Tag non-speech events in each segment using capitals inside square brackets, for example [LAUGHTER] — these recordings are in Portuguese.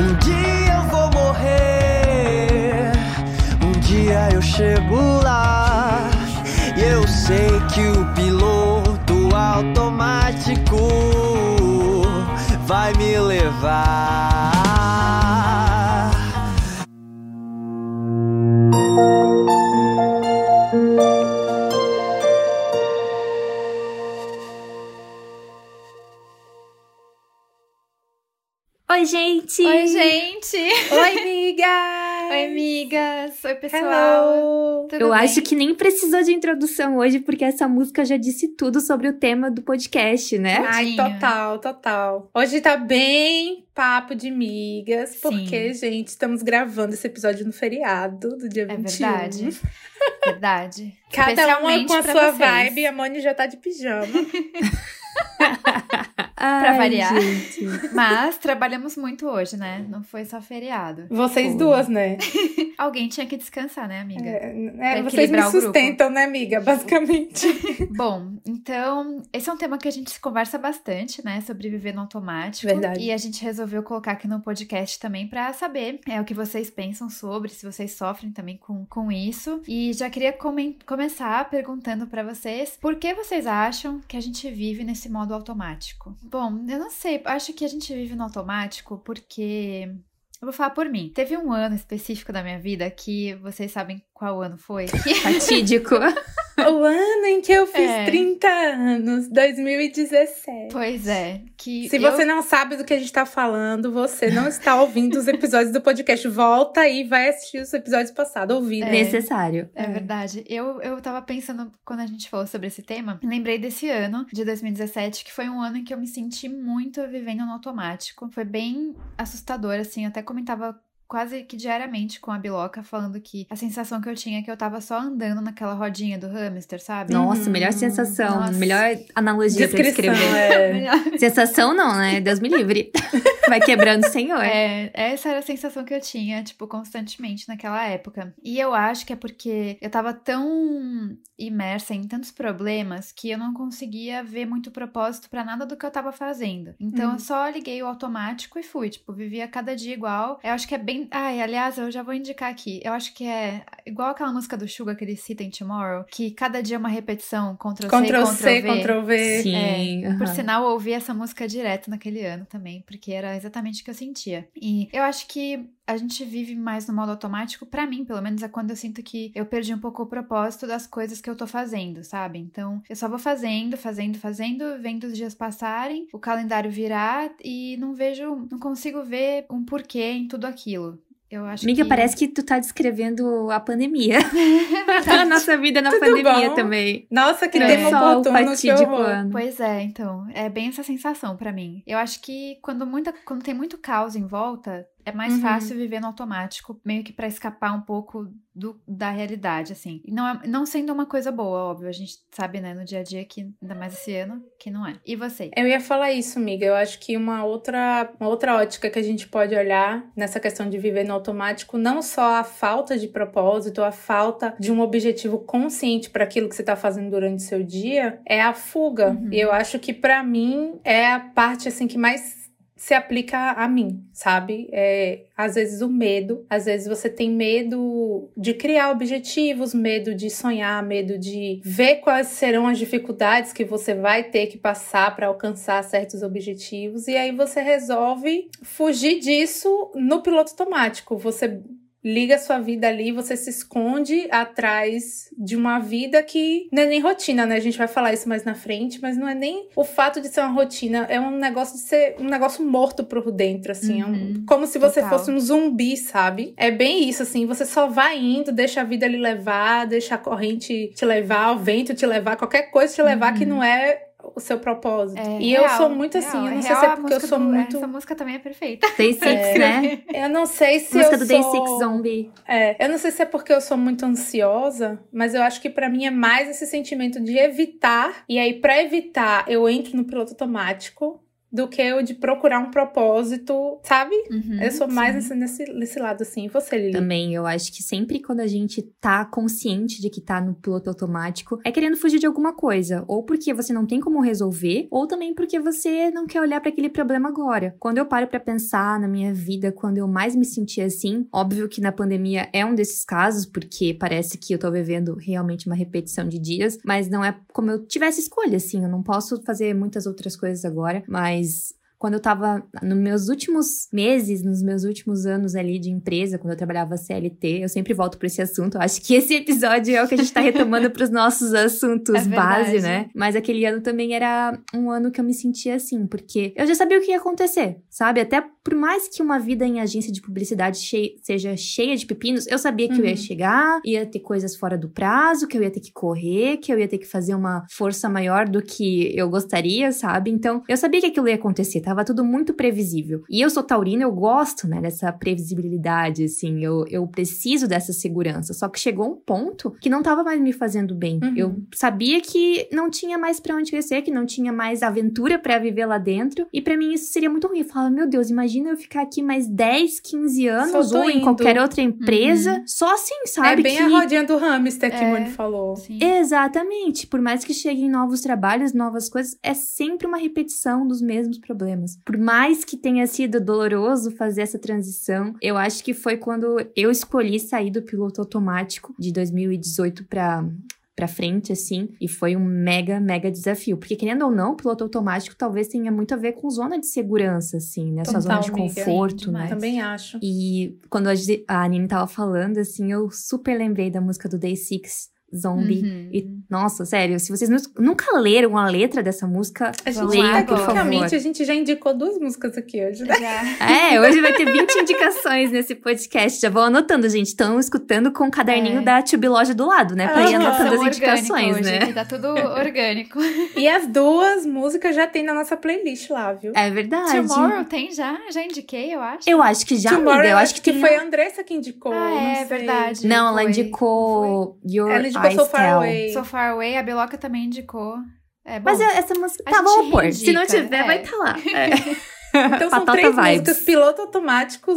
Um dia eu vou morrer, um dia eu chego lá. E eu sei que o piloto automático vai me levar. Gente! Oi, gente! Oi, [LAUGHS] amiga! Oi, amigas! Oi, pessoal! Eu bem? acho que nem precisou de introdução hoje, porque essa música já disse tudo sobre o tema do podcast, né? Ai, Tadinha. total, total. Hoje tá bem papo de migas, Sim. porque, gente, estamos gravando esse episódio no feriado do dia É 21. verdade. Verdade. Cada uma com a sua vocês. vibe, a Moni já tá de pijama. [LAUGHS] Ai, variar. gente. [LAUGHS] Mas trabalhamos muito hoje, né? Não foi só feriado. Vocês Foi. duas, né? [LAUGHS] Alguém tinha que descansar, né, amiga? É, é, Pra vocês me equilibrar o grupo. sustentam, né, amiga? [LAUGHS] Basicamente. Bom, então, esse é um tema que a gente conversa bastante, né? Sobre viver no automático. Verdade. E a gente resolveu colocar aqui no podcast também pra saber é, o que vocês pensam sobre, se vocês sofrem também com, com isso. E já queria comen- começar perguntando pra vocês por que vocês acham que a gente vive nesse modo automático? Bom, eu não sei, acho que a gente vive no automático porque. Eu vou falar por mim. Teve um ano específico da minha vida que vocês sabem qual ano foi? [LAUGHS] Que Fatídico. [LAUGHS] o ano em que eu fiz É. 30 anos, 2017. Pois é, que Se eu- você não sabe do que a gente tá falando, você não está ouvindo os episódios do podcast. Volta e vai assistir os episódios passados, ouvir. né? Necessário. É É. verdade. Eu, eu tava pensando, quando a gente falou sobre esse tema, lembrei desse ano, de 2017, que foi um ano em que eu me senti muito vivendo no automático. Foi bem assustador, assim. Eu até comentava quase que diariamente com a Biloca, falando que a sensação que eu tinha é que eu tava só andando naquela rodinha do hamster, sabe? Nossa, Uhum. melhor sensação. Nossa. Melhor analogia pra Descrição, descrever. é. [LAUGHS] Sensação não, né? Deus me livre. [LAUGHS] Vai quebrando o senhor. É, essa era a sensação que eu tinha, tipo, constantemente naquela época. E eu acho que é porque eu tava tão imersa em tantos problemas que eu não conseguia ver muito propósito pra nada do que eu tava fazendo. Então Uhum. eu só liguei o automático e fui, tipo, vivia cada dia igual. Eu acho que é bem. Ai, aliás, eu já vou indicar aqui. Eu acho que é igual aquela música do Suga que ele cita em Tomorrow, que cada dia é uma repetição, Ctrl C, Ctrl Ctrl C, V. Ctrl V. Sim. É, Por aham. sinal, eu ouvi essa música direto naquele ano também, porque era exatamente o que eu sentia. E eu acho que a gente vive mais no modo automático, pra mim, pelo menos, é quando eu sinto que eu perdi um pouco o propósito das coisas que eu tô fazendo, sabe? Então, eu só vou fazendo, fazendo, fazendo, vendo os dias passarem, o calendário virar e não vejo, não consigo ver um porquê em tudo aquilo. Eu acho Amiga, que... parece que tu tá descrevendo a pandemia. [LAUGHS] [LAUGHS] a nossa vida na Tudo pandemia bom? também. Nossa, que É. tema Só o oportuno, que ano. Pois é, então, é bem essa sensação pra mim. Eu acho que quando muita, quando tem muito caos em volta, é mais Uhum. fácil viver no automático, meio que pra escapar um pouco do, da realidade, assim. Não, é- não sendo uma coisa boa, óbvio, a gente sabe, né, no dia a dia que ainda mais esse ano que não é. E você? Eu ia falar isso, amiga. Eu acho que uma outra, uma outra ótica que a gente pode olhar nessa questão de viver no automático, não só a falta de propósito, a falta de um objetivo consciente para aquilo que você tá fazendo durante o seu dia, é a fuga. Uhum. E eu acho que para mim é a parte assim que mais se aplica a mim, sabe? É, às vezes o medo, às vezes você tem medo de criar objetivos, medo de sonhar, medo de ver quais serão as dificuldades que você vai ter que passar para alcançar certos objetivos e aí você resolve fugir disso no piloto automático. Você liga sua vida ali, você se esconde atrás de uma vida que não é nem rotina, né? A gente vai falar isso mais na frente, mas não é nem o fato de ser uma rotina, é um negócio de ser um negócio morto por dentro, assim, é um- Uhum. como se você Total. fosse um zumbi, sabe? É bem isso, assim, você só vai indo, deixa a vida lhe levar, deixa a corrente te levar, o vento te levar, qualquer coisa te levar que Uhum. não é o seu propósito. É e eu real, sou muito real, assim, eu é não sei real se é porque eu sou do- muito. Essa música também é perfeita. Day [LAUGHS] Six, É. né? Eu não sei se Música eu do sou... Day Six Zombie. É, eu não sei se é porque eu sou muito ansiosa, mas eu acho que pra mim é mais esse sentimento de evitar. E aí, pra evitar, eu entro no piloto automático. Do que o de procurar um propósito, sabe? Uhum, eu sou mais nesse, nesse lado assim. E você, Lili? Também, eu acho que sempre quando a gente tá consciente de que tá no piloto automático, é querendo fugir de alguma coisa. Ou porque você não tem como resolver, ou também porque você não quer olhar para aquele problema agora. Quando eu paro para pensar na minha vida, quando eu mais me senti assim, óbvio que na pandemia é um desses casos, porque parece que eu tô vivendo realmente uma repetição de dias, mas não é como eu tivesse escolha, assim. Eu não posso fazer muitas outras coisas agora, mas guys quando eu tava nos meus últimos meses, nos meus últimos anos ali de empresa, quando eu trabalhava CLT, eu sempre volto para esse assunto. Eu acho que esse episódio é o que a gente tá retomando [LAUGHS] para os nossos assuntos É base, né? Mas aquele ano também era um ano que eu me sentia assim, porque eu já sabia o que ia acontecer, sabe? Até por mais que uma vida em agência de publicidade chei- seja cheia de pepinos, eu sabia que eu ia Uhum. chegar, ia ter coisas fora do prazo, que eu ia ter que correr, que eu ia ter que fazer uma força maior do que eu gostaria, sabe? Então, eu sabia que aquilo ia acontecer, tava tudo muito previsível. E eu sou taurina, eu gosto, né, dessa previsibilidade, assim, eu, eu preciso dessa segurança. Só que chegou um ponto que não tava mais me fazendo bem. Uhum. Eu sabia que não tinha mais pra onde crescer, que não tinha mais aventura pra viver lá dentro. E pra mim isso seria muito ruim. Eu falava, meu Deus, imagina eu ficar aqui mais 10, 15 anos ou em indo. qualquer outra empresa, só assim, é sabe? bem que... a rodinha do hamster que É. o Moni falou. Sim. Exatamente. Por mais que cheguem novos trabalhos, novas coisas, é sempre uma repetição dos mesmos problemas. Por mais que tenha sido doloroso fazer essa transição, eu acho que foi quando eu escolhi sair do piloto automático de 2018 pra pra frente, assim, e foi um mega, mega desafio. Porque, querendo ou não, o piloto automático talvez tenha muito a ver com zona de segurança, assim, né? Sua zona Total, de conforto, né? Também acho. E quando a Gi- a Nini tava falando, assim, eu super lembrei da música do Day Six, Zombie. Uhum. E, nossa, sério, se vocês nu- nunca leram a letra dessa música, A gente, por favor. a gente já indicou duas músicas aqui hoje, né? Já. É, hoje vai ter 20 indicações nesse podcast. Já vão anotando, gente. Estão escutando com o caderninho É. da Tube Loja do lado, né? Pra ir Aham. anotando as indicações, né? hoje, aqui Tá tudo [LAUGHS] orgânico. E as duas músicas já tem na nossa playlist lá, viu? É verdade. Tomorrow tem já? Já indiquei, eu acho. Eu acho que já, Tomorrow, amiga. Eu acho que, tem... foi a Andressa que indicou. Ah, é verdade. Não, ela Foi. indicou Your Ela indicou Eyes So Far Tell. Away. So Far Away, a Beloca também indicou. É bom. Mas essa música... A Tá, gente vamos pôr. Se não tiver, é. vai estar lá. [LAUGHS] É. Então são três vibes. músicas: Piloto Automático,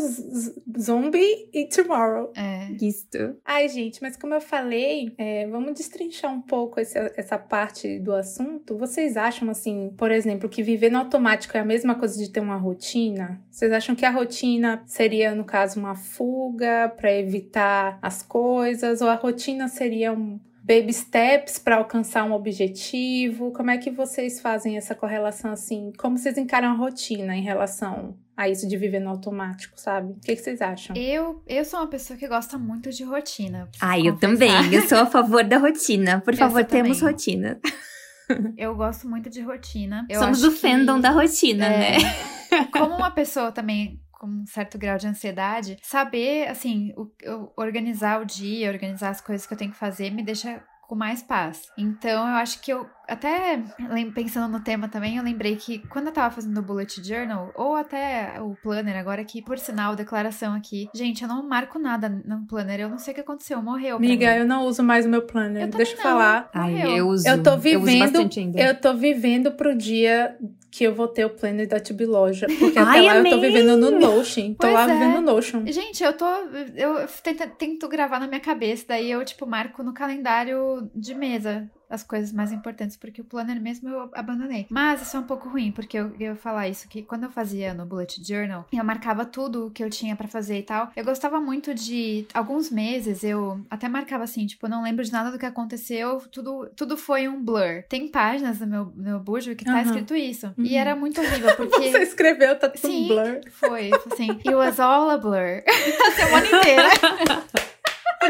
Zombie e Tomorrow. É. Isto. Ai, gente, mas como eu falei, é, vamos destrinchar um pouco esse- essa parte do assunto. Vocês acham, assim, por exemplo, que viver no automático é a mesma coisa de ter uma rotina? Vocês acham que a rotina seria, no caso, uma fuga para evitar as coisas? Ou a rotina seria um baby steps para alcançar um objetivo? Como é que vocês fazem essa correlação, assim? Como vocês encaram a rotina em relação a isso de viver no automático, sabe? O que, que vocês acham? Eu, eu sou uma pessoa que gosta muito de rotina. Ai, eu também. Eu sou a favor da rotina. [LAUGHS] Por Eu favor, temos também. rotina. Eu gosto muito de rotina. Eu Somos do fandom que- da rotina, É. né? Como uma pessoa também com um certo grau de ansiedade, saber, assim, o, organizar o dia, organizar as coisas que eu tenho que fazer me deixa com mais paz. Então, eu acho que eu, até pensando no tema também, eu lembrei que quando eu tava fazendo o bullet journal, ou até o planner agora, que por sinal, declaração aqui, gente, eu não marco nada no planner, eu não sei o que aconteceu, morreu. Amiga, eu não uso mais o meu planner. Eu Deixa eu não. falar. Ai, eu uso. Eu tô uso vivendo- bastante ainda. Eu tô vivendo pro dia que eu vou ter o planner da Tube Loja. Porque [LAUGHS] até Ai, lá eu tô amei! vivendo no Notion. Tô Pois lá é. vivendo no Notion. Gente, eu tô. Eu tento, tento gravar na minha cabeça, daí eu, tipo, marco no calendário de mesa as coisas mais importantes, porque o planner mesmo eu abandonei. Mas isso é um pouco ruim, porque eu, eu ia falar isso, que quando eu fazia no Bullet Journal, eu marcava tudo o que eu tinha pra fazer e tal. Eu gostava muito de. Alguns meses eu até marcava assim, tipo, não lembro de nada do que aconteceu, tudo, tudo foi um blur. Tem páginas no meu, meu bujo que tá Aham. escrito isso. Uhum. E era muito horrível, [LAUGHS] porque. Você escreveu, tá tudo Sim. blur. Foi, assim, it was all a blur. a [LAUGHS] semana [LAUGHS] inteira.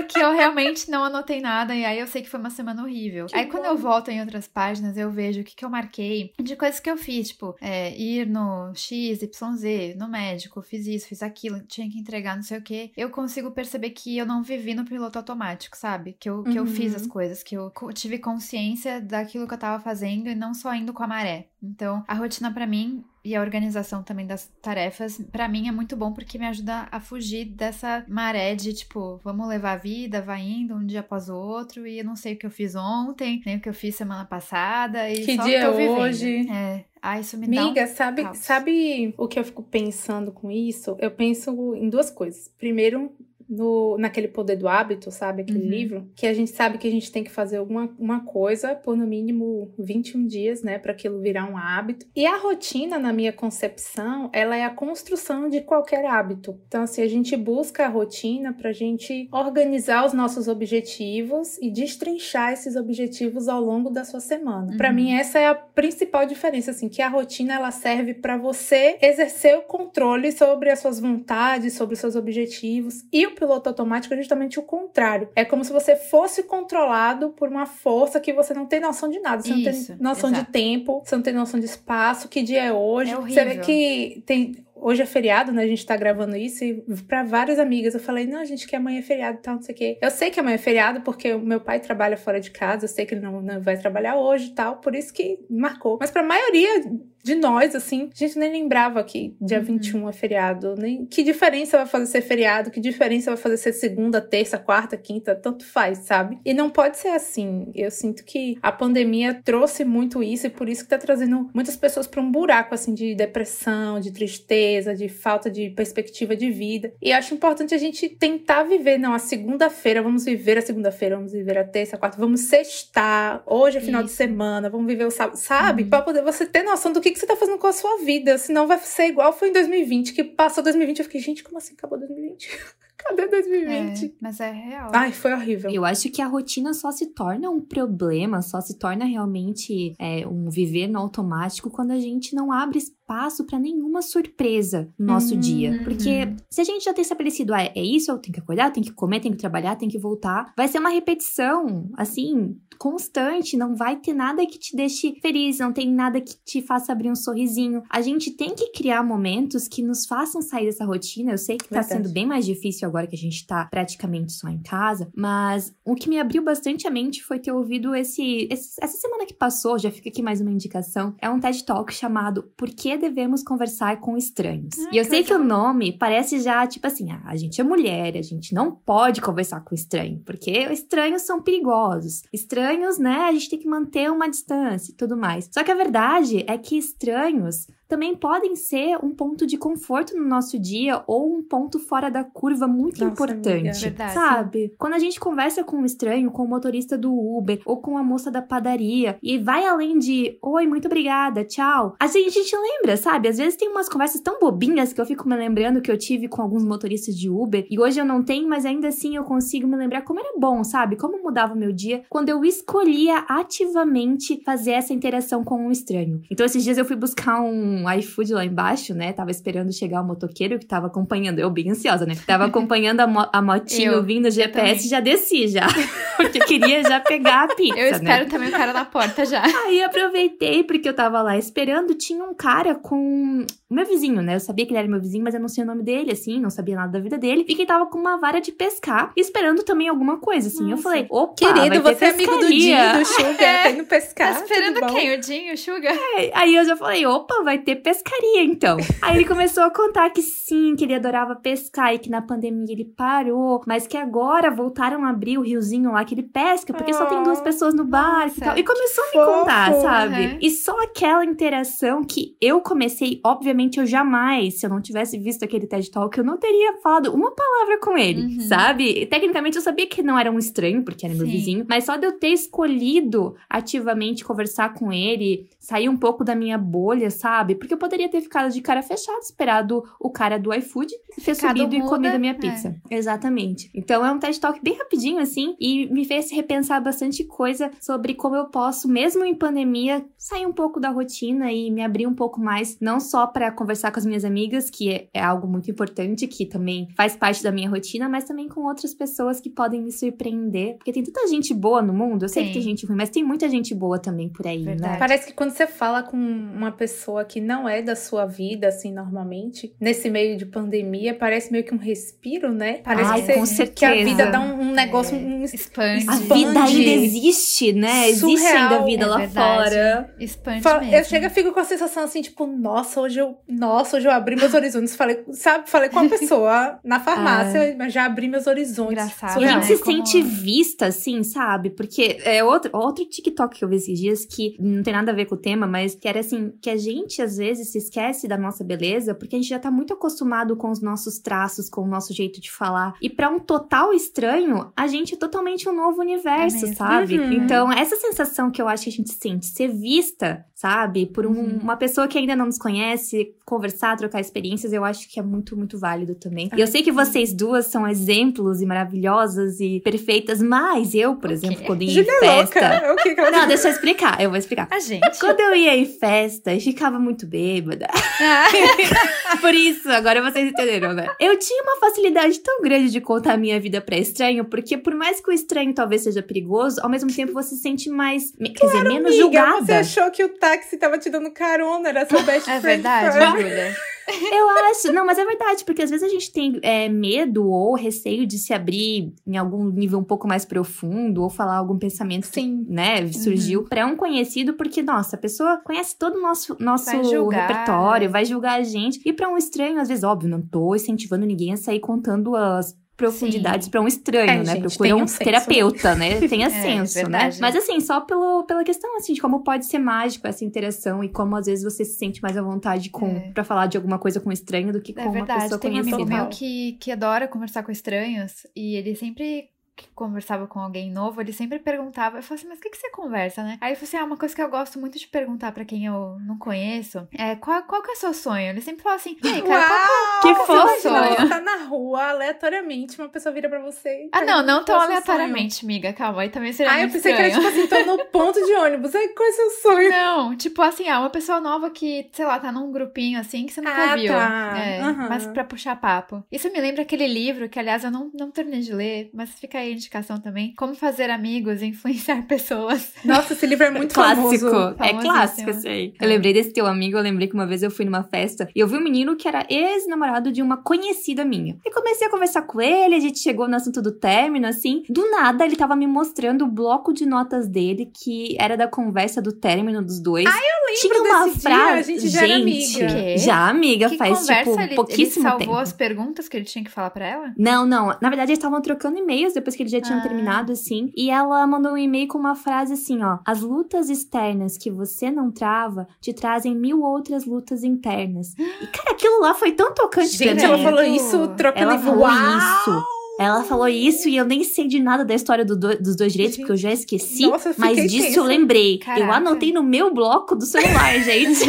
Porque eu realmente não anotei nada e aí eu sei que foi uma semana horrível. Que aí quando bom. eu volto em outras páginas, eu vejo o que, que eu marquei de coisas que eu fiz, tipo, é, ir no X, Y, Z, no médico, fiz isso, fiz aquilo, tinha que entregar não sei o que. Eu consigo perceber que eu não vivi no piloto automático, sabe? Que eu, que eu Uhum. fiz as coisas, que eu tive consciência daquilo que eu tava fazendo e não só indo com a maré. Então, a rotina para mim e a organização também das tarefas, para mim é muito bom porque me ajuda a fugir dessa maré de tipo, vamos levar a vida, vai indo um dia após o outro e eu não sei o que eu fiz ontem, nem o que eu fiz semana passada e que só dia tô vivendo. hoje? É. Ah, isso me dá Miga, um sabe, caos. sabe o que eu fico pensando com isso? Eu penso em duas coisas. Primeiro, no, naquele poder do hábito, sabe? Aquele Uhum. livro, que a gente sabe que a gente tem que fazer alguma uma coisa por no mínimo 21 dias, né? Para aquilo virar um hábito. E a rotina, na minha concepção, ela é a construção de qualquer hábito. Então, assim, a gente busca a rotina pra gente organizar os nossos objetivos e destrinchar esses objetivos ao longo da sua semana. Pra Uhum. mim, essa é a principal diferença, assim, que a rotina ela serve pra você exercer o controle sobre as suas vontades, sobre os seus objetivos. E o piloto automático é justamente o contrário. É como se você fosse controlado por uma força que você não tem noção de nada. Você não Isso, tem noção de exato. tempo, você não tem noção de espaço, que dia é hoje. É você vê horrível. que tem. Hoje é feriado, né? A gente tá gravando isso e pra várias amigas eu falei, não, gente, que amanhã é feriado e tal, não sei o quê. Eu sei que amanhã é feriado porque o meu pai trabalha fora de casa, eu sei que ele não, não vai trabalhar hoje e tal, por isso que marcou. Mas pra maioria de nós, assim, a gente nem lembrava que dia Uhum. 21 é feriado. Nem... Que diferença vai fazer ser feriado? Que diferença vai fazer ser segunda, terça, quarta, quinta? Tanto faz, sabe? E não pode ser assim. Eu sinto que a pandemia trouxe muito isso e por isso que tá trazendo muitas pessoas pra um buraco, assim, de depressão, de tristeza, de falta de perspectiva de vida. E acho importante a gente tentar viver, não, a segunda-feira, vamos viver a segunda-feira, vamos viver a terça, a quarta, vamos sextar, hoje é final de Isso. semana, vamos viver o sábado, sabe? Uhum. Pra poder você ter noção do que, que você tá fazendo com a sua vida, senão vai ser igual foi em 2020, que passou 2020, eu fiquei, gente, como assim acabou 2020? [LAUGHS] Cadê 2020? É, mas é real. Ai, foi horrível. Eu acho que a rotina só se torna um problema, só se torna realmente é, um viver no automático quando a gente não abre espaço pra nenhuma surpresa no nosso Uhum. dia. Porque se a gente já tem estabelecido, ah, é isso, eu tenho que acordar, eu tenho que comer, tenho que trabalhar, tenho que voltar, vai ser uma repetição, assim, constante, não vai ter nada que te deixe feliz, não tem nada que te faça abrir um sorrisinho. A gente tem que criar momentos que nos façam sair dessa rotina. Eu sei que tá Verdade. sendo bem mais difícil agora que a gente tá praticamente só em casa, mas o que me abriu bastante a mente foi ter ouvido esse, esse- essa semana que passou, já fica aqui mais uma indicação, é um TED Talk chamado Por que devemos conversar com estranhos? Ah, e eu sei que o nome parece já tipo assim, ah, a gente é mulher, a gente não pode conversar com estranho, porque estranhos são perigosos. Estranhos, né, a gente tem que manter uma distância e tudo mais. Só que a verdade é que estranhos também podem ser um ponto de conforto no nosso dia ou um ponto fora da curva muito Nossa, importante. amiga. Verdade. Sabe? Quando a gente conversa com um estranho, com o motorista do Uber ou com a moça da padaria e vai além de oi, muito obrigada, tchau. A gente, a gente lembra, sabe? Às vezes tem umas conversas tão bobinhas que eu fico me lembrando que eu tive com alguns motoristas de Uber e hoje eu não tenho, mas ainda assim eu consigo me lembrar como era bom, sabe? Como mudava o meu dia quando eu escolhia ativamente fazer essa interação com um estranho. Então esses dias eu fui buscar um iFood lá embaixo, né? Tava esperando chegar o motoqueiro que tava acompanhando, eu bem ansiosa, né? Tava acompanhando a, mo- a motinha Eu, vindo, o GPS, também. já desci já. [LAUGHS] Porque queria já pegar a pizza, Eu espero né? também o cara na porta já. [LAUGHS] Aí aproveitei, porque eu tava lá esperando, tinha um cara com o meu vizinho, né? Eu sabia que ele era meu vizinho, mas eu não sei o nome dele, assim, não sabia nada da vida dele. E que tava com uma vara de pescar, esperando também alguma coisa, assim. Eu Nossa. falei, opa, Querido, vai ter você é amigo do Dinho, do Sugar, [LAUGHS] É. tá indo pescar. Tá esperando tudo bom? quem? O Dinho, o Sugar? Aí eu já falei, opa, vai ter pescaria então. Aí ele começou a contar que sim, que ele adorava pescar e que na pandemia ele parou, mas que agora voltaram a abrir o riozinho lá que ele pesca, porque só tem duas Oh, pessoas no barco e tal. E começou a me fofo. contar, sabe? Uhum. E só aquela interação que eu comecei, obviamente eu jamais, se eu não tivesse visto aquele TED Talk, eu não teria falado uma palavra com ele, Uhum. sabe? E, tecnicamente eu sabia que não era um estranho, porque era meu Sim. vizinho, mas só de eu ter escolhido ativamente conversar com ele, sair um pouco da minha bolha, sabe? Porque eu poderia ter ficado de cara fechada, esperado o cara do iFood ter Ficado subido e muda, comido a minha é. pizza. Exatamente. Então é um TED Talk bem rapidinho, assim, e me fez repensar bastante coisa sobre como eu posso, mesmo em pandemia, sair um pouco da rotina e me abrir um pouco mais, não só para conversar com as minhas amigas, que é, é algo muito importante, que também faz parte da minha rotina, mas também com outras pessoas que podem me surpreender. Porque tem tanta gente boa no mundo, eu sei que Tem. tem gente ruim, mas tem muita gente boa também por aí, Verdade. né? Parece que quando você fala com uma pessoa que não é da sua vida, assim, normalmente, nesse meio de pandemia, parece meio que um respiro, né? Parece Ai, que, você- com certeza. que a vida dá um, um negócio. É. um- Expande. A vida ainda existe, né? Existe Surreal. ainda a vida É lá verdade. fora. Expande Fala- mesmo. Eu chego e fico com a sensação assim, tipo, nossa, hoje eu, nossa, hoje eu abri meus horizontes. Falei, sabe, falei com a pessoa [LAUGHS] na farmácia, mas já abri meus horizontes. Engraçado, E a Surreal. gente né? se Como- sente vista, assim, sabe? Porque é outro, outro TikTok que eu vi esses dias que não tem nada a ver com o tema, mas que era assim, que a gente às vezes se esquece da nossa beleza porque a gente já tá muito acostumado com os nossos traços, com o nosso jeito de falar. E pra um total estranho, a gente é totalmente um novo universo, É sabe? Uhum. Então, essa sensação que eu acho que a gente sente, ser vista, sabe? Por um- Uhum. uma pessoa que ainda não nos conhece, conversar, trocar experiências, eu acho que é muito, muito válido também. E eu sei que vocês duas são exemplos e maravilhosas e perfeitas, mas eu, por exemplo, quê? quando ia em Júlia é louca. festa. [LAUGHS] O que que Não, deixa eu explicar, eu vou explicar. A gente. Quando eu ia em festa e ficava muito bêbada. Ah, [LAUGHS] Por isso, agora vocês entenderam, né? Eu tinha uma facilidade tão grande de contar a minha vida pra estranho, porque por mais que o estranho talvez seja perigoso, ao mesmo tempo você se sente mais, quer dizer, menos Amiga, julgada. você achou que o táxi tava te dando carona, era seu [LAUGHS] best é friend. verdade, forever. Júlia. Eu acho, não, mas é verdade, porque às vezes a gente tem é, medo ou receio de se abrir em algum nível um pouco mais profundo ou falar algum pensamento que, Sim. né, surgiu pra um conhecido, porque, nossa, a pessoa conhece todo o nosso, nosso Vai repertório, vai julgar a gente. E pra um estranho, às vezes, óbvio, não tô incentivando ninguém a sair contando as profundidades pra um estranho, É, né? gente, Procura um um terapeuta, né? [LAUGHS] Tenha É, senso, né? verdade. Mas assim, só pelo, pela questão assim de como pode ser mágico essa interação e como às vezes você se sente mais à vontade com É. para falar de alguma coisa com um estranho do que com É uma verdade, pessoa tem um amigo conhecida. meu que, que adora conversar com estranhos e ele sempre que conversava com alguém novo, ele sempre perguntava, eu falava assim, mas o que, que você conversa, né? Aí ele falou assim, ah, uma coisa que eu gosto muito de perguntar pra quem eu não conheço é qual, qual que é o seu sonho? Ele sempre fala assim, e aí, cara, qual Uau! Que Você fofo! imagina, Você tá na rua, aleatoriamente, uma pessoa vira pra você. e Ah, não, não tão qual é aleatoriamente, amiga, calma, aí também seria sonho. Ah, eu pensei que era estranho. tipo assim, tô no ponto de ônibus. Ai, qual é o seu sonho? Não, tipo assim, ah, uma pessoa nova que, sei lá, tá num grupinho assim que você nunca Ah, viu. tá. É, Aham. mas pra puxar papo. Isso me lembra aquele livro que, aliás, eu não, não terminei de ler, mas fica aí a indicação também. Como fazer amigos e influenciar [LAUGHS] pessoas. Nossa, esse livro é muito Clássico, famoso. é clássico esse aí. Eu É. lembrei desse teu amigo, eu lembrei que uma vez eu fui numa festa e eu vi um menino que era ex-namorado de uma conhecida minha. E comecei a conversar com ele, a gente chegou no assunto do término, assim. Do nada, ele tava me mostrando o bloco de notas dele, que era da conversa do término dos dois. Ai, eu lembro Tinha uma desse dia, frase. a gente já era amiga. Já amiga, que faz conversa tipo ele, ele pouquíssimo salvou tempo. as perguntas que ele tinha que falar pra ela? Não, não. Na verdade, eles estavam trocando e-mails depois que eles já tinham Ah. terminado, assim. E ela mandou um e-mail com uma frase assim, ó. As lutas externas que você não trava te trazem mil outras lutas internas. [GASPS] E, cara, aquilo lá foi tão tocante Gente, pra ela mim. falou isso trocando Ela falou Uau! isso. Ela falou isso e eu nem sei de nada da história do do- dos dois direitos, porque eu já esqueci. nossa, eu mas disso tensa. eu lembrei. Eu Caraca. anotei no meu bloco do celular, [LAUGHS] gente.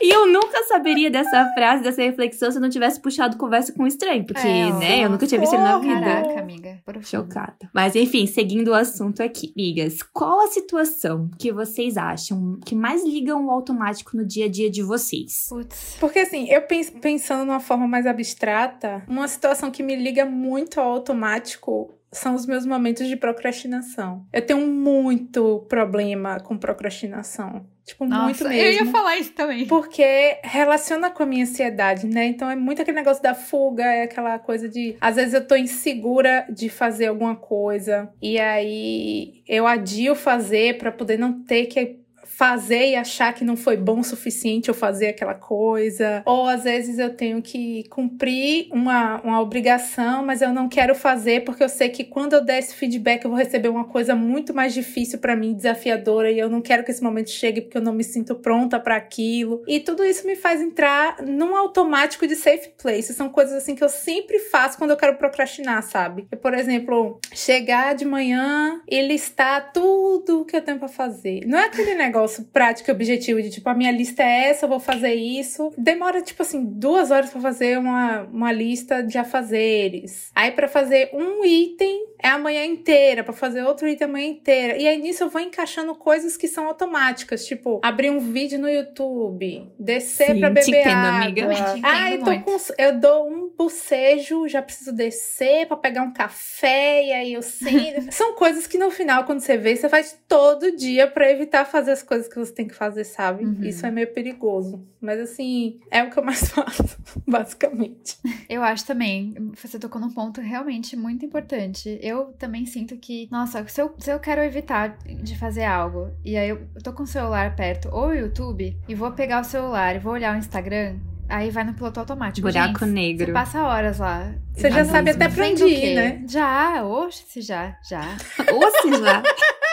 e eu nunca saberia dessa frase, dessa reflexão, se eu não tivesse puxado conversa com um estranho. Porque, É, né, eu nunca tinha visto ele na vida. Caraca, amiga. profundo. Chocada. Mas enfim, seguindo o assunto aqui. Migas, qual a situação que vocês acham que mais ligam o automático no dia a dia de vocês? Putz. Porque assim, eu pens- pensando numa forma mais abstrata, uma situação que me liga muito ao automático são os meus momentos de procrastinação. Eu tenho muito problema com procrastinação. Tipo, muito Nossa, mesmo. eu ia falar isso também. Porque relaciona com a minha ansiedade, né? Então é muito aquele negócio da fuga, é aquela coisa de. Às vezes eu tô insegura de fazer alguma coisa. E aí eu adio fazer pra poder não ter que fazer e achar que não foi bom o suficiente eu fazer aquela coisa. Ou às vezes eu tenho que cumprir uma, uma obrigação, mas eu não quero fazer porque eu sei que quando eu der esse feedback eu vou receber uma coisa muito mais difícil pra mim, desafiadora, e eu não quero que esse momento chegue porque eu não me sinto pronta pra aquilo. E tudo isso me faz entrar num automático de safe place. São coisas assim que eu sempre faço quando eu quero procrastinar, sabe? Eu, por exemplo, chegar de manhã e listar tudo que eu tenho pra fazer. Não é aquele negócio prático e objetivo de tipo, a minha lista é essa, eu vou fazer isso. Demora, tipo assim, duas horas pra fazer uma, uma lista de afazeres. Aí pra fazer um item é a manhã inteira, pra fazer outro item a manhã inteira. E aí nisso eu vou encaixando coisas que são automáticas, tipo, abrir um vídeo no YouTube, descer Sim, pra te beber entendo, água. amiga. Ah, eu tô muito. com eu dou um bocejo, já preciso descer pra pegar um café e aí eu sinto. [LAUGHS] São coisas que no final quando você vê, você faz todo dia pra evitar fazer as coisas coisas que você tem que fazer, sabe? Uhum. Isso é meio perigoso. Mas assim, é o que eu mais [LAUGHS] faço, basicamente. Eu acho também, você tocou num ponto realmente muito importante. Eu também sinto que, nossa, se eu, se eu quero evitar de fazer algo, e aí eu tô com o celular perto, ou o YouTube, e vou pegar o celular e vou olhar o Instagram, aí vai no piloto automático. Buraco Gente, negro. Você passa horas lá. Você já sabe até pra onde ir, né? Já, oxe, já, já. Ou seja, [LAUGHS]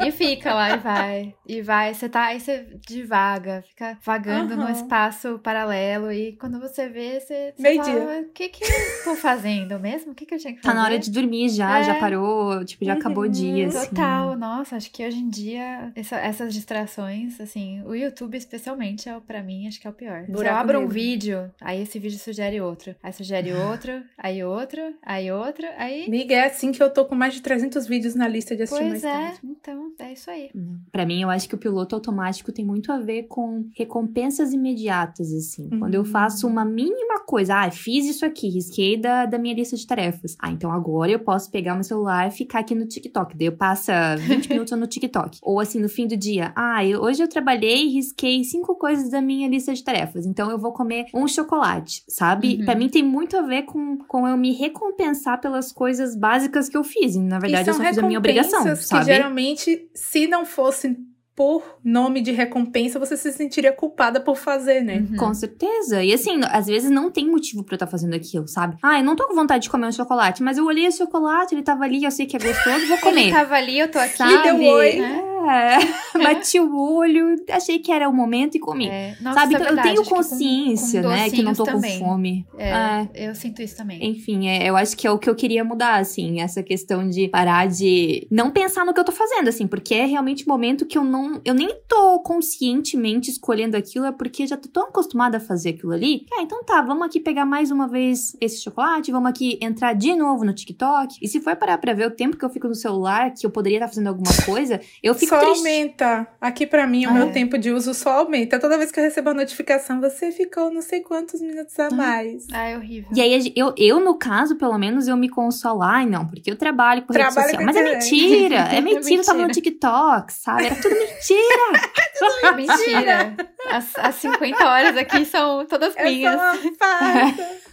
E fica lá e vai. E vai. Você tá aí, você divaga, fica vagando no Aham. espaço paralelo. E quando você vê, você, você Meio-dia. fala, o que que eu tô fazendo mesmo? O que que eu tinha que tá fazer? na hora de dormir já, É. já parou, tipo, já acabou o dia, assim. Total, nossa, acho que hoje em dia essa- essas distrações, assim, o YouTube especialmente é o para mim, acho que é o pior. Buraco abro um negro. vídeo, aí esse vídeo sugere outro, aí sugere outro, aí outro, aí outro, aí Amiga, é assim que eu tô com mais de 300 vídeos na lista de assistir Pois mais é, tarde. então é isso aí. Pra mim, eu acho que o piloto automático tem muito a ver com recompensas imediatas, assim. Uhum. Quando eu faço uma mínima coisa, ah, fiz isso aqui, risquei da, da minha lista de tarefas. Ah, então agora eu posso pegar meu celular e ficar aqui no TikTok. Daí eu passo 20 [LAUGHS] minutos no TikTok. Ou assim, no fim do dia, ah, eu- hoje eu trabalhei e risquei cinco coisas da minha lista de tarefas. Então eu vou comer um chocolate, sabe? Uhum. Pra mim tem muito a ver com, com eu me recompensar pelas coisas básicas que eu fiz. E, na verdade, eu só fiz a minha obrigação, sabe? que geralmente, se não fosse por nome de recompensa, você se sentiria culpada por fazer, né? Uhum. Com certeza. E assim, às vezes não tem motivo pra eu estar fazendo aquilo, sabe? Ah, eu não tô com vontade de comer um chocolate, mas eu olhei o chocolate, ele tava ali, eu sei que é gostoso, vou Ele comer. tava ali, eu tô aqui, Sabe? deu oi. né? É, [LAUGHS] bati o olho, achei que era o momento e comi. É, nossa, sabe? é Então eu verdade, tenho acho que com- consciência, com né? Que não tô docinhos com também. fome. É, eu sinto isso também. Enfim, é, eu acho que é o que eu queria mudar, assim, essa questão de parar de não pensar no que eu tô fazendo, assim, porque é realmente o momento que eu não. Eu nem tô conscientemente escolhendo aquilo, é porque já tô tão acostumada a fazer aquilo ali. Ah, então tá, vamos aqui pegar mais uma vez esse chocolate, vamos aqui entrar de novo no TikTok. E se for parar pra ver o tempo que eu fico no celular, que eu poderia estar fazendo alguma coisa, eu fico só triste. aumenta. Aqui pra mim, o Ah, meu é. tempo de uso só aumenta. Toda vez que eu recebo a notificação, você ficou não sei quantos minutos a mais. Ah, é horrível. E aí, eu, eu, no caso, pelo menos, eu me consolo. Ai, não, porque eu trabalho com rede Trabalho social. com Mas é internet. mentira. [LAUGHS] É mentira, eu tava no Mentira. TikTok, sabe? Era tudo mentira. [LAUGHS] [LAUGHS] Mentira. As, as 50 horas aqui são todas Eu sou minhas.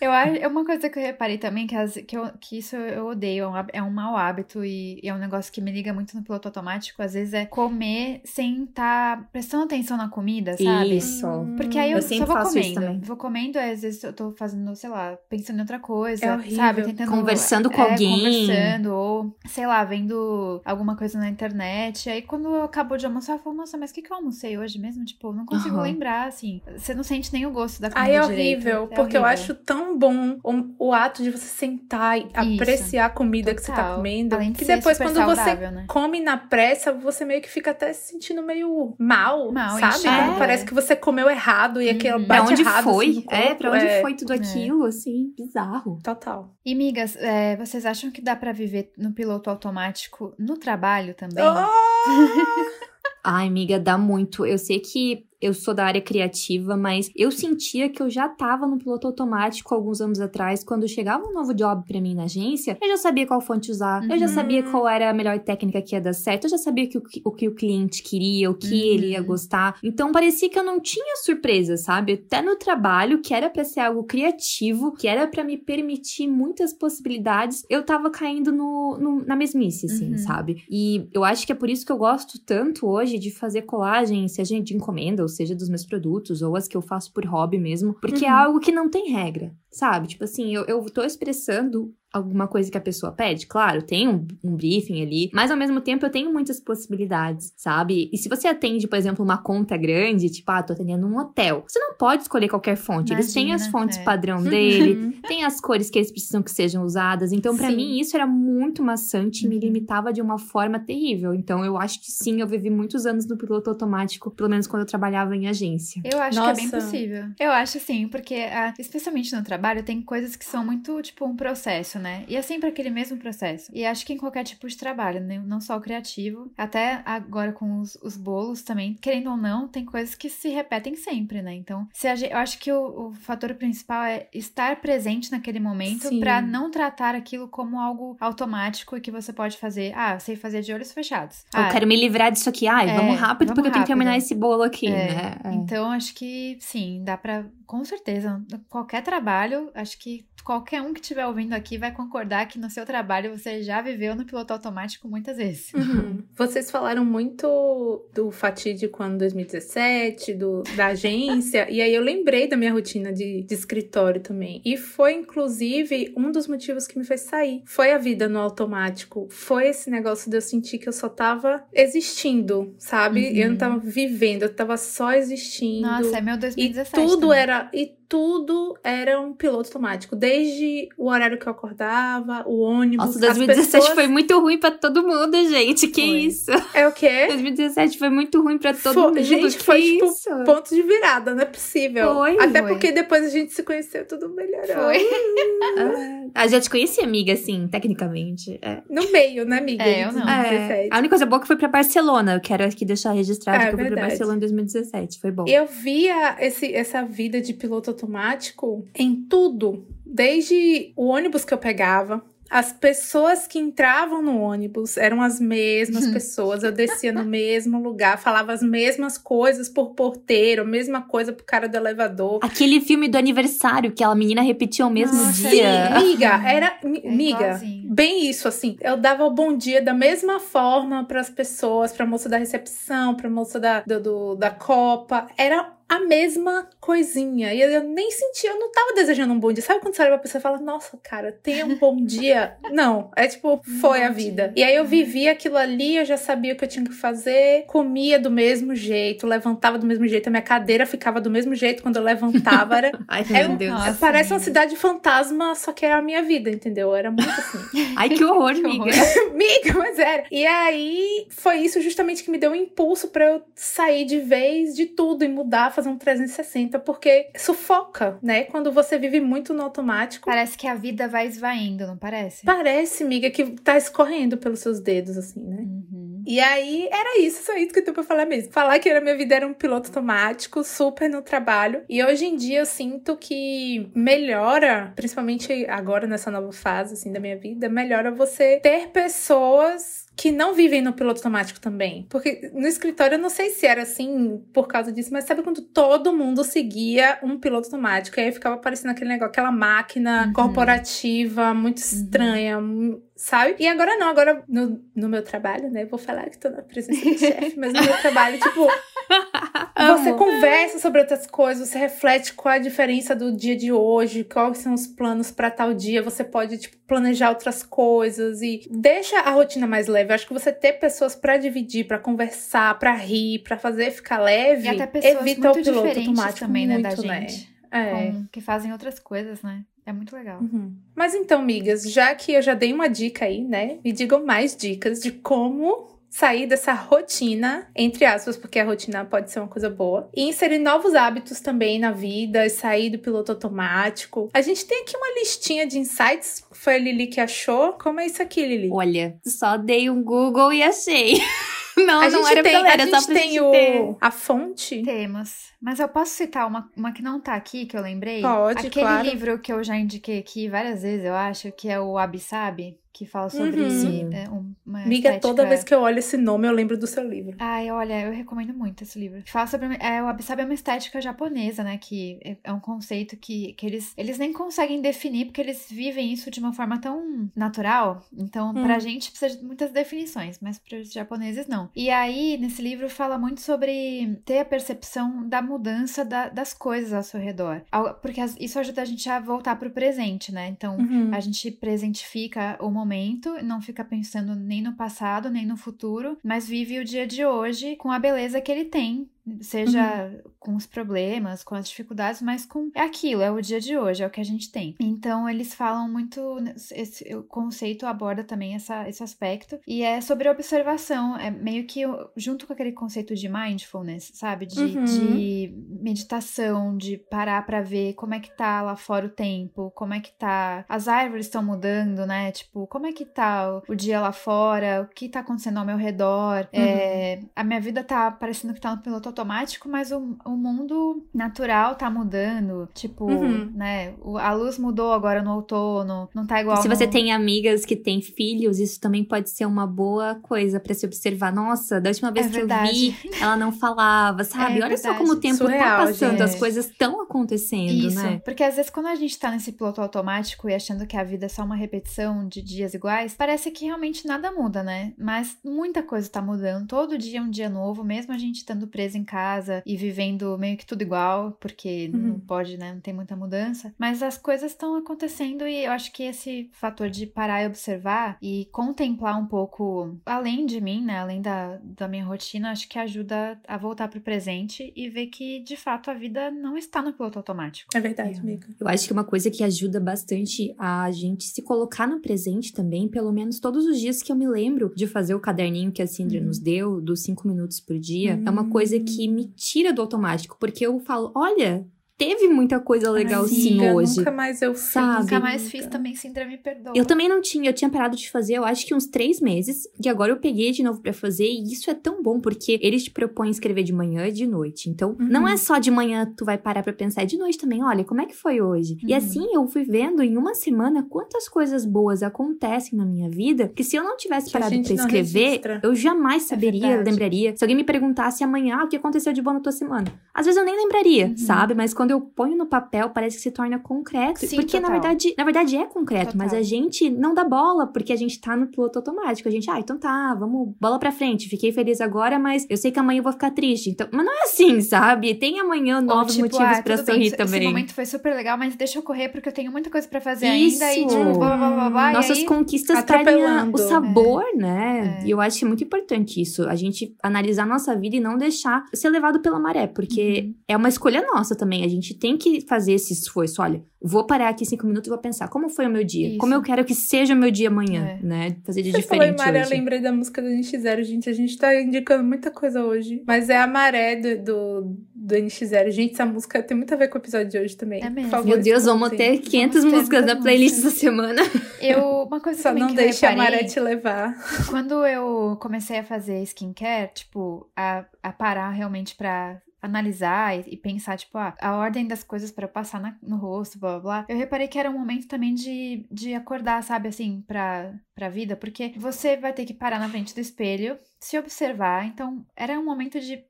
Eu acho, é uma coisa que eu reparei também, que, as, que, eu, que isso eu odeio, é um, é um mau hábito e, e é um negócio que me liga muito no piloto automático, às vezes é comer sem estar prestando atenção na comida, sabe? Isso. Porque aí eu, Eu só sempre vou faço isso comendo. Vou comendo, às vezes eu tô fazendo, sei lá, pensando em outra coisa, É horrível. sabe? Tentando, Conversando com é, alguém. Conversando, ou, sei lá, vendo alguma coisa na internet. Aí quando eu acabo de almoçar, eu falo, nossa, mas o que, que eu almocei hoje mesmo? Tipo, eu não consigo Aham. lembrar, assim. Você não sente nem o gosto da comida Ai, é direito. horrível, É porque eu horrível. acho tão bom o, o ato de você sentar e apreciar a comida que você tá Total. comendo. Além de que ser depois, super quando você saudável, né? come na pressa, você meio que fica até se sentindo meio mal, Mal, sabe? Quando Parece que você comeu errado e aquilo Uhum. Pra bate onde errado. foi? assim, no é, corpo. pra onde É, foi tudo aquilo, assim, bizarro. Total. E, migas, é, vocês acham que dá pra viver no piloto automático no trabalho também? Oh! [LAUGHS] Ai, amiga, dá muito. Eu sei que eu sou da área criativa, mas eu sentia que eu já tava no piloto automático alguns anos atrás, quando chegava um novo job pra mim na agência, eu já sabia qual fonte usar, eu já Uhum. sabia qual era a melhor técnica que ia dar certo, eu já sabia que o, que- o que o cliente queria, o que Uhum. ele ia gostar. Então parecia que eu não tinha surpresa, sabe? Até no trabalho, que era pra ser algo criativo, que era pra me permitir muitas possibilidades, eu tava caindo no, no- na mesmice, assim, Uhum. sabe? E eu acho que é por isso que eu gosto tanto hoje de fazer colagem, seja de encomenda, ou seja dos meus produtos, ou as que eu faço por hobby mesmo, porque é Uhum. algo que não tem regra, sabe? Tipo assim, eu, eu tô expressando alguma coisa que a pessoa pede, claro, tem um, um briefing ali, mas ao mesmo tempo eu tenho muitas possibilidades, sabe? E se você atende, por exemplo, uma conta grande, tipo, ah, tô atendendo um hotel, você não pode escolher qualquer fonte, eles têm as Imagina, fontes é. padrão dele, Uhum. [LAUGHS] tem as cores que eles precisam que sejam usadas. Então, pra Sim. mim, isso era muito maçante e me Uhum. limitava de uma forma terrível. Então, eu acho que sim, eu vivi muitos anos no piloto automático, pelo menos quando eu trabalhava em agência. Eu acho que é bem Nossa. possível. Eu acho sim, porque ah, especialmente no trabalho tem coisas que são muito tipo um processo, né? E é sempre aquele mesmo processo. E acho que em qualquer tipo de trabalho, né? não só o criativo, até agora com os, os bolos também, querendo ou não, tem coisas que se repetem sempre, né? Então, se gente, eu acho que o, o, fator principal é estar presente naquele momento para não tratar aquilo como algo automático e que você pode fazer. Ah, sei fazer de olhos fechados. Eu ah, quero me livrar disso aqui. Ai, é, vamos rápido vamos porque rápido. eu tenho que terminar esse bolo aqui, é. né? É. Então, acho que sim, dá para com certeza. Qualquer trabalho, acho que qualquer um que estiver ouvindo aqui vai concordar que no seu trabalho você já viveu no piloto automático muitas vezes. Uhum. Vocês falaram muito do fatídico ano 2017, do, da agência, e aí eu lembrei da minha rotina de, de escritório também. E foi, inclusive, um dos motivos que me fez sair. Foi a vida no automático. Foi esse negócio de eu sentir que eu só tava existindo, sabe? Uhum. Eu não tava vivendo, eu tava só existindo. Nossa, é meu 2017. E tudo também. era. E tudo era um piloto automático. Desde o horário que eu acordava, o ônibus. Nossa, 2017 pessoas... foi muito ruim pra todo mundo, gente. Que foi. isso? É o quê? 2017 foi muito ruim pra todo foi, mundo. Gente, que foi tipo isso? ponto de virada, não é possível. Foi. Até foi. porque depois a gente se conheceu, tudo melhorou. Foi. [LAUGHS] ah, a gente conhecia amiga, assim, tecnicamente. É. No meio, né, amiga? É, eu não. É. A única coisa boa é que foi pra Barcelona. Eu quero aqui deixar registrado é, que eu fui pra Barcelona em 2017. Foi bom. Eu via esse, essa vida de piloto automático em tudo, desde o ônibus que eu pegava, as pessoas que entravam no ônibus eram as mesmas pessoas. Eu descia no mesmo lugar, falava as mesmas coisas por porteiro, a mesma coisa pro cara do elevador. Aquele filme do aniversário que aquela menina repetia o mesmo Nossa, dia. Sim, miga, era é miga, bem isso assim. Eu dava o bom dia da mesma forma para as pessoas, para moça da recepção, para moça da do, do, da copa. Era a mesma coisinha. E eu nem sentia, eu não tava desejando um bom dia. Sabe quando você olha pra pessoa e fala, nossa, cara, tenha um bom dia? [LAUGHS] Não, é tipo, foi a vida. E aí eu vivia aquilo ali, eu já sabia o que eu tinha que fazer, comia do mesmo jeito, levantava do mesmo jeito, a minha cadeira ficava do mesmo jeito quando eu levantava. Era, [LAUGHS] Ai, meu Deus. Nossa, parece uma cidade fantasma, só que era a minha vida, entendeu? Era muito assim. [LAUGHS] Ai, que horror, amiga. amiga, mas era. E aí foi isso justamente que me deu um impulso para eu sair de vez de tudo e mudar fazer um 360, porque sufoca, né? Quando você vive muito no automático. Parece que a vida vai esvaindo, não parece? Parece, amiga, que tá escorrendo pelos seus dedos, assim, né? Uhum. E aí, era isso, só isso que eu tenho pra falar mesmo. Falar que a minha vida era um piloto automático, super no trabalho. E hoje em dia eu sinto que melhora, principalmente agora nessa nova fase, assim, da minha vida, melhora você ter pessoas que não vivem no piloto automático também. Porque no escritório eu não sei se era assim por causa disso, mas sabe quando todo mundo seguia um piloto automático? E aí ficava aparecendo aquele negócio, aquela máquina uhum. corporativa muito uhum. estranha, uhum sabe? E agora não, agora no, no meu trabalho, né? Vou falar que tô na presença do chefe, mas no meu trabalho, tipo, [LAUGHS] você conversa sobre outras coisas, você reflete qual é a diferença do dia de hoje, quais são os planos para tal dia, você pode, tipo, planejar outras coisas e deixa a rotina mais leve. Eu acho que você ter pessoas para dividir, para conversar, para rir, para fazer ficar leve, evita muito o piloto automático também, muito, né, da né? gente. É. Com, que fazem outras coisas, né? É muito legal. Uhum. Mas então, migas, já que eu já dei uma dica aí, né? Me digam mais dicas de como sair dessa rotina, entre aspas, porque a rotina pode ser uma coisa boa, e inserir novos hábitos também na vida, sair do piloto automático. A gente tem aqui uma listinha de insights, foi a Lili que achou. Como é isso aqui, Lili? Olha, só dei um Google e achei. [LAUGHS] [LAUGHS] Não, a não gente era tem, pra a gente tem o, ter. a fonte. Temos. Mas eu posso citar uma, uma que não tá aqui, que eu lembrei? Pode, Aquele claro. livro que eu já indiquei aqui várias vezes, eu acho, que é o Abissabe, que fala sobre Uhum. esse, é, um- Amiga, estética... toda vez que eu olho esse nome, eu lembro do seu livro. Ai, olha, eu recomendo muito esse livro. Fala sobre. É, o Abissabe é uma estética japonesa, né? Que é- é um conceito que, que eles, eles nem conseguem definir, porque eles vivem isso de uma forma tão natural. Então, Hum. pra gente precisa de muitas definições, mas para os japoneses não. E aí, nesse livro, fala muito sobre ter a percepção da mudança da- das coisas ao seu redor. Porque isso ajuda a gente a voltar pro presente, né? Então, Uhum. a gente presentifica o momento, não fica pensando nem no passado, nem no futuro, mas vive o dia de hoje com a beleza que ele tem seja uhum. com os problemas, com as dificuldades, mas com é aquilo, é o dia de hoje, é o que a gente tem. Então eles falam muito esse o conceito aborda também essa, esse aspecto e é sobre observação, é meio que junto com aquele conceito de mindfulness, sabe, de, uhum. de meditação, de parar para ver como é que tá lá fora o tempo, como é que tá, as árvores estão mudando, né? Tipo, como é que tá o, o dia lá fora, o que tá acontecendo ao meu redor, uhum. é, a minha vida tá parecendo que tá no piloto automático, mas o, o mundo natural tá mudando. Tipo, uhum. né? A luz mudou agora no outono, não tá igual. E se no... você tem amigas que têm filhos, isso também pode ser uma boa coisa para se observar. Nossa, da última vez é que verdade. eu vi, ela não falava, sabe? É Olha verdade. só como o tempo tá Surreal, tá passando, gente. as coisas estão acontecendo, isso, né? Porque às vezes quando a gente tá nesse piloto automático e achando que a vida é só uma repetição de dias iguais, parece que realmente nada muda, né? Mas muita coisa tá mudando. Todo dia é um dia novo, mesmo a gente estando preso em casa e vivendo meio que tudo igual, porque uhum. não pode, né? Não tem muita mudança. Mas as coisas estão acontecendo e eu acho que esse fator de parar e observar e contemplar um pouco além de mim, né? Além da, da minha rotina, acho que ajuda a voltar pro presente e ver que de fato a vida não está no piloto automático. É verdade, amiga. Eu acho que uma coisa que ajuda bastante a gente se colocar no presente também, pelo menos todos os dias que eu me lembro de fazer o caderninho que a Cindra uhum. nos deu, dos cinco minutos por dia, uhum. é uma coisa que me tira do automático, porque eu falo, olha, teve muita coisa legal Ai, sim hoje. Nunca mais eu fiz. Sabe? Nunca mais fiz também síndrome perdoa. Eu também não tinha, eu tinha parado de fazer, eu acho que uns três meses. E agora eu peguei de novo para fazer. E isso é tão bom, porque eles te propõem escrever de manhã e de noite. Então, uhum. não é só de manhã tu vai parar pra pensar, é de noite também. Olha, como é que foi hoje? Uhum. E assim eu fui vendo em uma semana quantas coisas boas acontecem na minha vida. Que se eu não tivesse parado pra escrever, eu jamais é saberia, é lembraria. Se alguém me perguntasse amanhã ah, o que aconteceu de bom na tua semana, às vezes eu nem lembraria, uhum. sabe? Mas quando eu ponho no papel, parece que se torna concreto. Sim, porque total. na verdade, na verdade é concreto, total. mas a gente não dá bola porque a gente tá no piloto automático. A gente, ah, então tá, vamos bola pra frente. Fiquei feliz agora, mas eu sei que amanhã eu vou ficar triste. Então, mas não é assim, sabe? Tem amanhã novos tipo, motivos ah, para sorrir bem, também. Esse momento foi super legal, mas deixa eu correr porque eu tenho muita coisa para fazer Isso. ainda e tipo, blá, blá, blá, blá, Nossas aí, conquistas perdem o sabor, é. né? É. E eu acho muito importante isso, a gente analisar nossa vida e não deixar ser levado pela maré, porque uhum. é uma escolha nossa também. A gente tem que fazer esse esforço. Olha, vou parar aqui cinco minutos e vou pensar como foi o meu dia, isso. como eu quero que seja o meu dia amanhã, é. né? Fazer de Você diferente falou em maré, hoje. eu lembrei da música do NX0, gente. A gente tá indicando muita coisa hoje. Mas é a maré do, do, do NX0. Gente, essa música tem muito a ver com o episódio de hoje também. É mesmo. Favor, meu Deus, vamos ter 500 vamos músicas na playlist essa semana. Eu, uma coisa Só não deixe a maré te levar. Quando eu comecei a fazer skincare, tipo, a, a parar realmente pra analisar e, e, pensar, tipo, ah, a ordem das coisas para passar na, no rosto, blá, blá blá. Eu reparei que era um momento também de, de acordar, sabe, assim, pra, pra vida, porque você vai ter que parar na frente do espelho, se observar. Então, era um momento de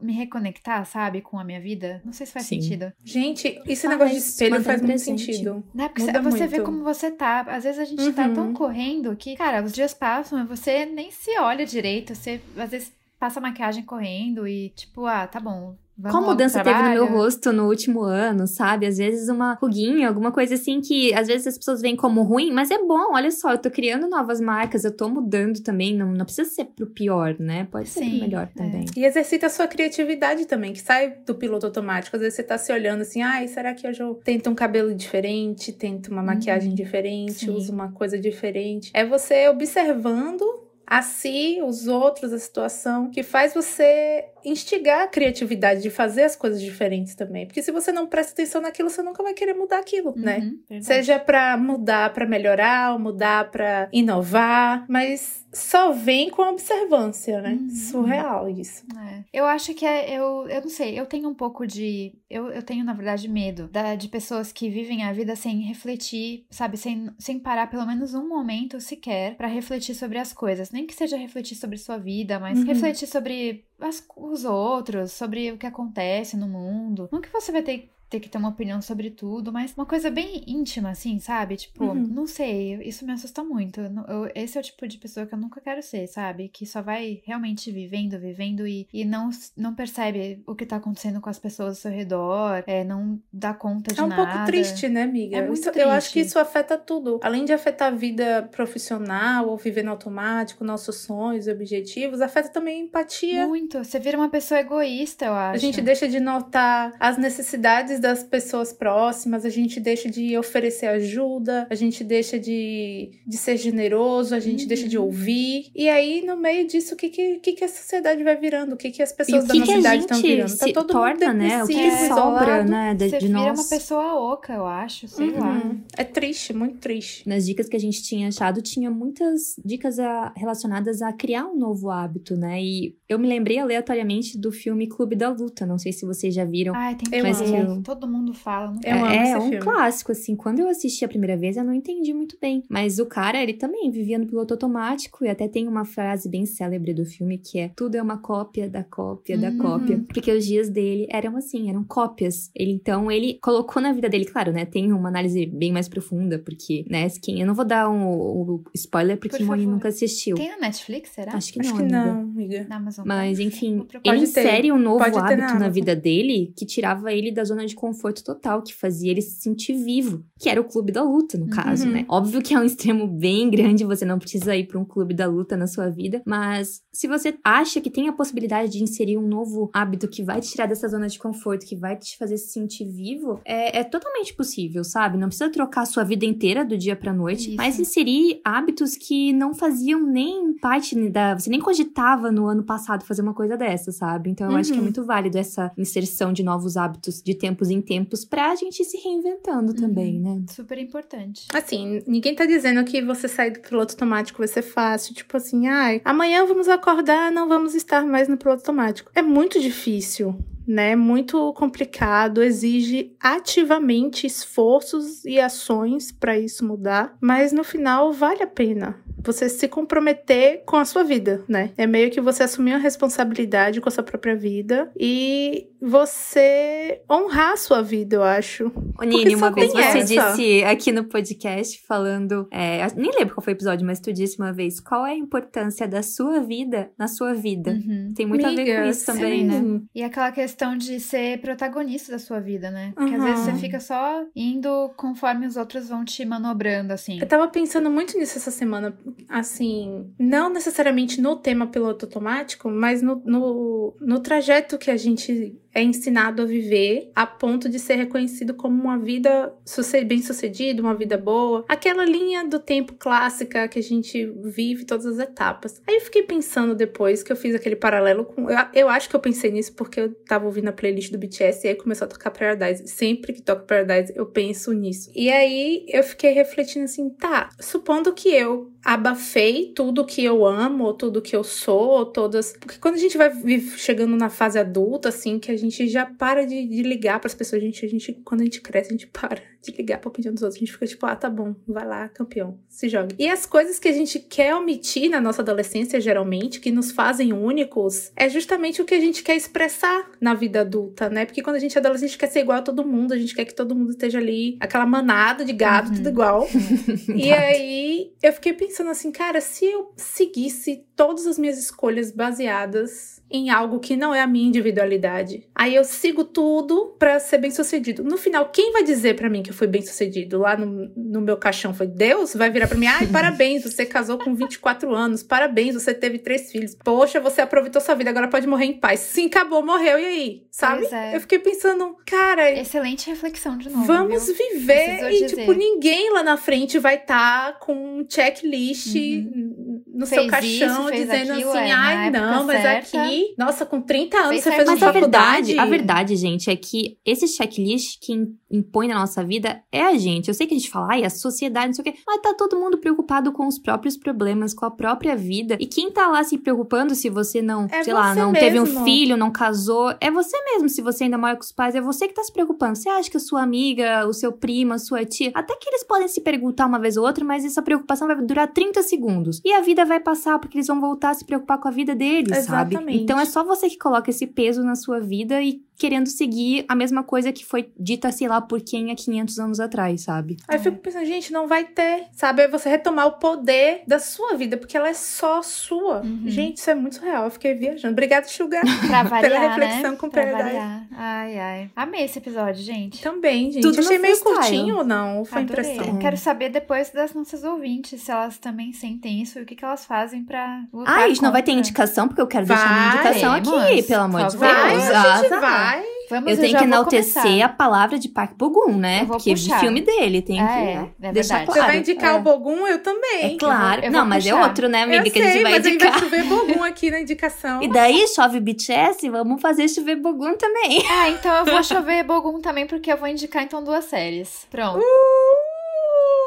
me reconectar, sabe, com a minha vida. Não sei se faz Sim. sentido. Gente, esse ah, negócio de espelho faz muito sentido. Né? Porque Muda você muito. vê como você tá. Às vezes a gente uhum. tá tão uhum. correndo que, cara, os dias passam e você nem se olha direito. Você, às vezes, passa maquiagem correndo e, tipo, ah, tá bom. Vamos Qual mudança teve no meu rosto no último ano, sabe? Às vezes uma ruguinha, alguma coisa assim que às vezes as pessoas veem como ruim, mas é bom, olha só, eu tô criando novas marcas, eu tô mudando também, não, não precisa ser pro pior, né? Pode ser Sim, pro melhor é. também. E exercita a sua criatividade também, que sai do piloto automático. Às vezes você tá se olhando assim, ai, será que hoje eu tento um cabelo diferente, tento uma maquiagem uhum. diferente, Sim. uso uma coisa diferente? É você observando a si, os outros, a situação, que faz você instigar a criatividade de fazer as coisas diferentes também. Porque se você não presta atenção naquilo, você nunca vai querer mudar aquilo, uhum, né? Verdade. Seja para mudar, para melhorar, ou mudar para inovar, mas só vem com a observância, né? Uhum. Surreal isso. É. Eu acho que é, eu, eu não sei, eu tenho um pouco de. Eu, eu tenho, na verdade, medo da, de pessoas que vivem a vida sem refletir, sabe? Sem, sem parar pelo menos um momento sequer para refletir sobre as coisas. Nem que seja refletir sobre sua vida, mas uhum. refletir sobre as, os outros, sobre o que acontece no mundo. Que você vai ter ter que ter uma opinião sobre tudo, mas uma coisa bem íntima, assim, sabe? Tipo, Uhum. não sei, isso me assusta muito. Eu esse é o tipo de pessoa que eu nunca quero ser, sabe? Que só vai realmente vivendo, vivendo e, e não, não percebe o que tá acontecendo com as pessoas ao seu redor, é, não dá conta de É um nada. pouco triste, né, amiga? É muito Isso- Eu acho que triste. isso afeta tudo. Além de afetar a vida profissional ou viver no automático, nossos sonhos e objetivos, afeta também a empatia. Muito. Você vira uma pessoa egoísta, eu acho. A gente deixa de notar as necessidades das pessoas próximas, a gente deixa de oferecer ajuda, a gente deixa de, de ser generoso, a gente Uhum. deixa de ouvir. E aí, no meio disso, o que, que, que, que a sociedade vai virando? O que, que as pessoas E da que, nossa idade estão virando? Tá se todo torna, mundo né? O que, sobra, isolado. né, de, Você de vira nós. uma pessoa oca, eu acho, sei lá. Uhum. É triste, muito triste. Nas dicas que a gente tinha achado, tinha muitas dicas a- relacionadas a criar um novo hábito, né? E eu me lembrei aleatoriamente do filme Clube da Luta. Não sei se vocês já viram. Ai, tem Eu que amo. ver. Todo mundo fala. Não Eu amo é esse um filme. clássico, assim. Quando eu assisti a primeira vez, eu não entendi muito bem. Mas o cara, ele também vivia no piloto automático. E até tem uma frase bem célebre do filme que é: Tudo é uma cópia da cópia da Uhum. cópia. Porque os dias dele eram assim, eram cópias. Ele então, ele colocou na vida dele, claro, né? Tem uma análise bem mais profunda, porque, né? Quem, eu não vou dar um, um spoiler porque Por Moni nunca assistiu. Tem na Netflix, será? Acho que Acho não. que amiga. não, amiga. Na Amazon. Mas, Prime? enfim, ele ter. insere um novo Pode hábito na, vida dele que tirava ele da zona de conforto total, que fazia ele se sentir vivo, que era o clube da luta, no caso, Uhum. né? Óbvio que é um extremo bem grande, você não precisa ir para um clube da luta na sua vida, mas se você acha que tem a possibilidade de inserir um novo hábito que vai te tirar dessa zona de conforto, que vai te fazer se sentir vivo, é, é totalmente possível, sabe? Não precisa trocar a sua vida inteira do dia pra noite, Isso. mas inserir hábitos que não faziam nem parte da. Você nem cogitava no ano passado fazer uma coisa dessa, sabe? Então eu acho que é Uhum. muito válido essa inserção de novos hábitos de tempos em tempos pra gente ir se reinventando também, né? Super importante. Assim, ninguém tá dizendo que você sair do piloto automático vai ser fácil. Tipo assim, ai, amanhã vamos acordar, não vamos estar mais no piloto automático. É muito difícil, né? Muito complicado, exige ativamente esforços e ações pra isso mudar, mas no final vale a pena. Você se comprometer com a sua vida, né? É meio que você assumir uma responsabilidade com a sua própria vida e você honrar a sua vida, eu acho. Ô, Nini, só uma vez você essa. disse aqui no podcast, falando. é, nem lembro qual foi o episódio, mas tu disse uma vez qual é a importância da sua vida na sua vida. Uhum. Tem muito a ver com isso também, né? E aquela questão de ser protagonista da sua vida, né? Porque às Uhum. vezes você fica só indo conforme os outros vão te manobrando, assim. Eu tava pensando muito nisso essa semana, assim, não necessariamente no tema piloto automático, mas no, no, no trajeto que a gente é ensinado a viver a ponto de ser reconhecido como uma vida suce- bem-sucedida, uma vida boa. Aquela linha do tempo clássica que a gente vive todas as etapas. Aí eu fiquei pensando depois que eu fiz aquele paralelo com. Eu, eu acho que eu pensei nisso porque eu tava ouvindo a playlist do BTS e aí começou a tocar Paradise. Sempre que toca Paradise, eu penso nisso. E aí eu fiquei refletindo assim, tá, supondo que eu abafei tudo que eu amo, tudo que eu sou, ou todas. Porque quando a gente vai chegando na fase adulta, assim, que a gente já para de, de ligar pras pessoas, a gente, a gente, quando a gente cresce, a gente para de ligar pra opinião dos outros. A gente fica tipo, ah, tá bom, vai lá, campeão, se joga. E as coisas que a gente quer omitir na nossa adolescência, geralmente, que nos fazem únicos, é justamente o que a gente quer expressar na vida adulta, né? Porque quando a gente é adolescente, a gente quer ser igual a todo mundo, a gente quer que todo mundo esteja ali, aquela manada de gado, Uhum. tudo igual. [LAUGHS] E aí, eu fiquei pensando assim, cara, se eu seguisse todas as minhas escolhas baseadas em algo que não é a minha individualidade, aí eu sigo tudo pra ser bem sucedido. No final, quem vai dizer pra mim que eu fui bem sucedido? Lá no, no meu caixão foi Deus? Vai virar pra mim, ai, parabéns, você casou com 24 anos, parabéns, você teve três filhos. Poxa, você aproveitou sua vida, agora pode morrer em paz. Sim, acabou, morreu, e aí? Sabe? É. Eu fiquei pensando, cara, Excelente reflexão de novo. Vamos viu? viver Precisou e, dizer. tipo, ninguém lá na frente vai estar com um checklist no seu Fez caixão isso, dizendo aquilo, assim, é, ai, não, mas certa. aqui, nossa, com 30 anos Fez você fez uma Mas a faculdade. verdade, a verdade, gente, é que esse checklist quem impõe na nossa vida é a gente. Eu sei que a gente fala, ai, a sociedade, não sei o quê, mas tá todo mundo preocupado com os próprios problemas, com a própria vida. E quem tá lá se preocupando se você não, É sei lá, não teve um mesmo. filho, não casou, é você mesmo. Se você ainda mora com os pais, é você que tá se preocupando. Você acha que a sua amiga, o seu primo, a sua tia, até que eles podem se perguntar uma vez ou outra, mas essa preocupação vai durar 30 segundos. E a vida vai passar, porque eles vão voltar a se preocupar com a vida deles, sabe? Exatamente. Então é só você que coloca esse peso na sua vida e querendo seguir a mesma coisa que foi dita, sei lá, por quem há 500 anos atrás, sabe? Aí eu fico pensando, gente, não vai ter, sabe? É você retomar o poder da sua vida, porque ela é só sua. Uhum. Gente, isso é muito real. Eu fiquei viajando. Obrigada, Sugar. [LAUGHS] Pra variar, reflexão né? com variar. Ai, ai. Amei esse episódio, gente. Também, gente. Tudo Achei meio freestyle. curtinho ou não? Foi Adorei. impressão. Quero saber depois das nossas ouvintes se elas também sentem isso e o que, que elas fazem pra lutar Ah, a gente não vai ter indicação, porque eu quero deixar minha Vai, indicação aqui, pelo amor de. Deus. Vai, Ah, a gente tá. vai. Vamos, Eu tenho já que enaltecer começar. a palavra de Park Bogum, né? Eu Porque puxar. de filme dele tem É, que é deixar claro. Você vai indicar É. o Bogum? Eu também. É claro. eu vou não, mas é puxar. outro, né, amiga, Eu que a gente sei, vai mas indicar. vai chover Bogum aqui na [LAUGHS] indicação. E daí, chove BTS, vamos fazer chover Bogum também. Ah, então eu vou chover Bogum também, porque eu vou indicar então duas séries. Pronto.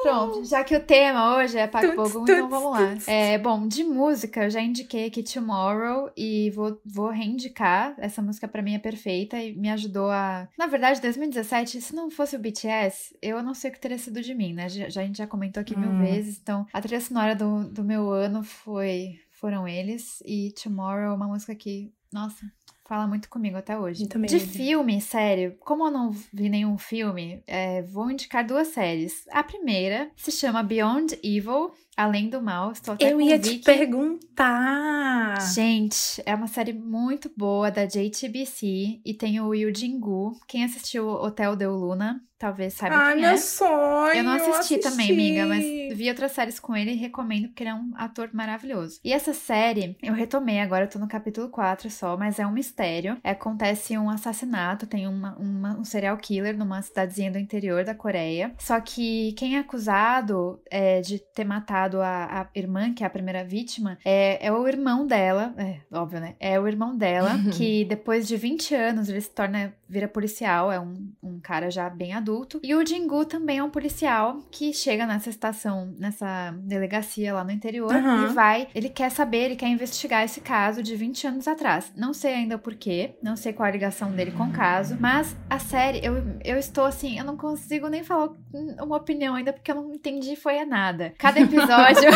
Pronto, já que o tema hoje é Paco Bogum, então vamos lá. É, bom, de música, eu já indiquei aqui Tomorrow e vou, vou reindicar. Essa música pra mim é perfeita e me ajudou a. Na verdade, 2017, se não fosse o BTS, eu não sei o que teria sido de mim, né? Já, a gente já comentou aqui mil Hum. vezes. Então, a trilha sonora do, do meu ano foi foram eles e Tomorrow é uma música que, nossa, fala muito comigo até hoje. Também, De filme, sério, como eu não vi nenhum filme, é, vou indicar duas séries. A primeira se chama Beyond Evil, Além do Mal. Estou até Eu ia te perguntar. Gente, é uma série muito boa da JTBC e tem o Yu Jin-gu. Quem assistiu Hotel Del Luna, talvez saiba Ai, quem meu é. sonho. Eu não assisti, também, assisti. amiga, mas vi outras séries com ele e recomendo porque ele é um ator maravilhoso. E essa série, eu retomei agora, eu tô no capítulo 4 só, mas é um mistério. É, acontece um assassinato, tem uma- uma- um serial killer numa cidadezinha do interior da Coreia. Só que quem é acusado é, de ter matado a, irmã, que é a primeira vítima, é, é o irmão dela, é óbvio, né? É o irmão dela, [LAUGHS] que depois de 20 anos ele se torna, vira policial, é um, um cara já bem adulto. E o Jingu também é um policial que chega nessa estação, nessa delegacia lá no interior Aham. e vai, ele quer saber, ele quer investigar esse caso de 20 anos atrás. Não sei ainda o porquê, não sei qual a ligação dele com o caso, mas a série, eu, eu estou assim, eu não consigo nem falar uma opinião ainda porque eu não entendi foi a nada. Cada [LAUGHS] episódio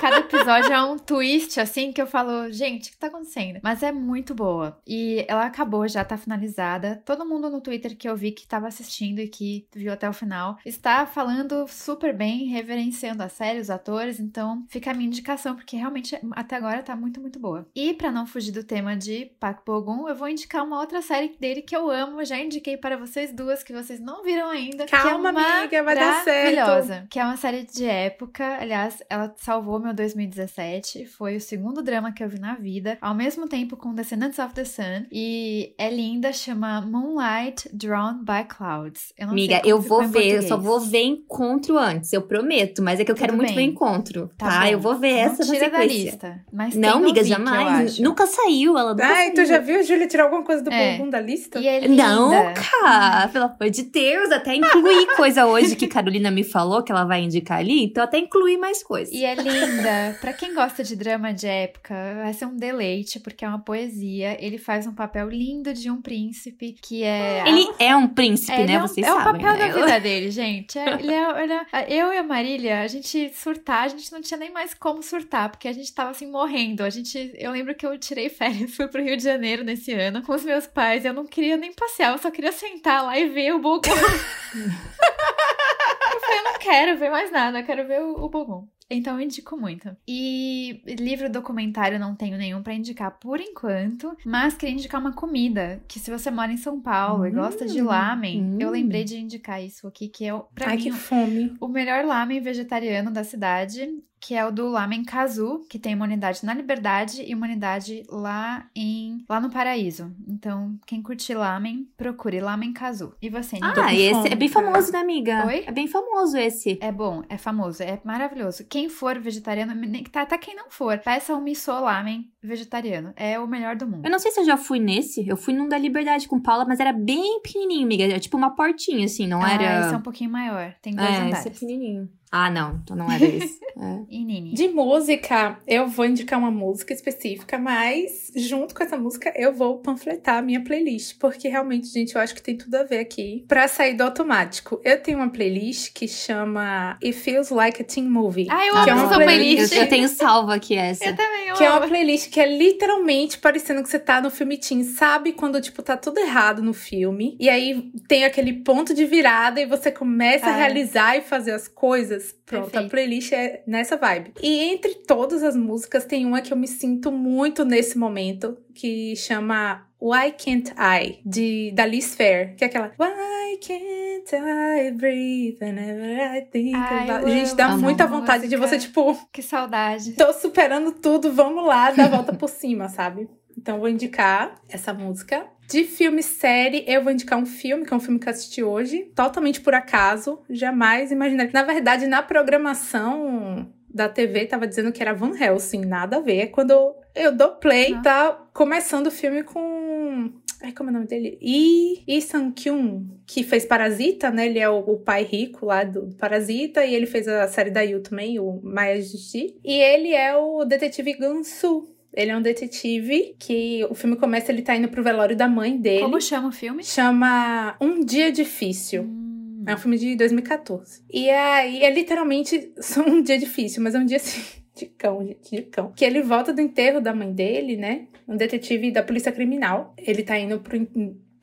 Cada episódio é um twist, assim, que eu falo, gente, o que tá acontecendo? Mas é muito boa. E ela acabou, já tá finalizada. Todo mundo no Twitter que eu vi que tava assistindo e que viu até o final está falando super bem, reverenciando a série, os atores. Então, fica a minha indicação, porque realmente até agora tá muito, muito boa. E pra não fugir do tema de Park Bogum, eu vou indicar uma outra série dele que eu amo. Já indiquei para vocês duas que vocês não viram ainda. Calma, que é amiga, vai dar certo. maravilhosa. Que é uma série de época. Aliás, ela salvou meu 2017. Foi o segundo drama que eu vi na vida. Ao mesmo tempo com Descendants of the Sun. E é linda, chama Moonlight Drawn by Clouds. Eu não sei Amiga, eu vou ver, eu só vou ver encontro antes, eu prometo. Mas é que eu quero Tudo muito bem. ver encontro, Tá tá? eu vou ver Não essa tira da lista. Mas Não, amiga, jamais. Nunca saiu, ela nunca Ai, saiu. tu já viu a Júlia tirar alguma coisa do É. bumbum da lista? E é linda. Não, cara, pelo amor de Deus, até incluí coisa hoje que Carolina me falou que ela vai indicar ali, então até incluí mais coisas. E é linda. Pra quem gosta de drama de época, vai ser um deleite, porque é uma poesia. Ele faz um papel lindo de um príncipe, que é. Ele é um príncipe, É, né? é um- Vocês é o sabem, papel né? da vida dele, gente. É, ele é, ele é- eu e a Marília, a gente surtar, a gente não tinha nem mais como surtar, porque a gente tava assim morrendo. A gente, eu lembro que eu tirei férias, [LAUGHS] fui pro Rio de Janeiro nesse ano com os meus pais. Eu não queria nem passear, eu só queria sentar lá e ver o Bogum. [LAUGHS] eu falei, eu não quero ver mais nada, eu quero ver o, o Bogum. Então eu indico muito. E livro documentário não tenho nenhum pra indicar por enquanto, mas queria indicar uma comida que se você mora em São Paulo e gosta de Hum, lamen, hum. eu lembrei de indicar isso aqui que é Ai, mim que fome. o melhor lamen vegetariano da cidade, que é o do Lamen Kazu, que tem uma unidade na Liberdade e uma unidade lá em lá no Paraíso. Então, quem curtir lamen, procure Lamen Kazu. E você, Nico? Ah, esse fome, é bem famoso, né, amiga? Oi? É bem famoso esse. É bom, é famoso, é maravilhoso. Quem for vegetariano, nem- tá, até quem não for, peça um miso lamen vegetariano. É o melhor do mundo. Eu não sei se eu já fui nesse. Eu fui num da Liberdade com Paula, mas era bem pequenininho, amiga. Era tipo uma portinha, assim, não Ah, era... esse é um pouquinho maior. Tem dois É, andares. esse é pequenininho. Ah, não. Então não era esse. [LAUGHS] É. E Nini? De música, eu vou indicar uma música específica, mas junto com essa música eu vou panfletar a minha playlist, porque realmente, gente, eu acho que tem tudo a ver aqui. Pra sair do automático, eu tenho uma playlist que chama It Feels Like a Teen Movie. Ah, Eu Que é amo uma essa playlist. playlist. Eu, tenho salva aqui essa. Eu também, eu Que é uma playlist que é literalmente parecendo que você tá no filme teen. Sabe quando, tipo, tá tudo errado no filme? E aí tem aquele ponto de virada e você começa a realizar e fazer as coisas. Pronto, Perfeito. a playlist é nessa vibe. E entre todas as músicas, tem uma que eu me sinto muito nesse momento, que chama Why Can't I, de, da Liz Fair. Que é aquela Why can't I breathe whenever I think Ai, about... Gente, dá muita vontade de música. você, tipo... Que saudade. Tô superando tudo, vamos lá, dar a volta por cima, sabe? Então vou indicar essa música. De filme série, eu vou indicar um filme, que é um filme que eu assisti hoje, totalmente por acaso, jamais imaginaria. Na verdade, na programação da TV tava dizendo que era Van Helsing, nada a ver. Quando eu, eu dou play, Ah. tá começando o filme com Ai, como é o nome dele? Lee Lee Sang-kyun, que fez Parasita, né? Ele é o, o pai rico lá do Parasita, e ele fez a série da Yu também, o Maya Justi. E ele é o detetive Gansu. Ele é um detetive que o filme começa, ele tá indo pro velório da mãe dele. Como chama o filme? Chama Um Dia Difícil. Hum. É um filme de 2014. E aí é literalmente [LAUGHS] só um dia difícil, mas é um dia assim. [LAUGHS] De cão, gente, de cão. Que ele volta do enterro da mãe dele, né? Um detetive da polícia criminal. Ele tá indo pro,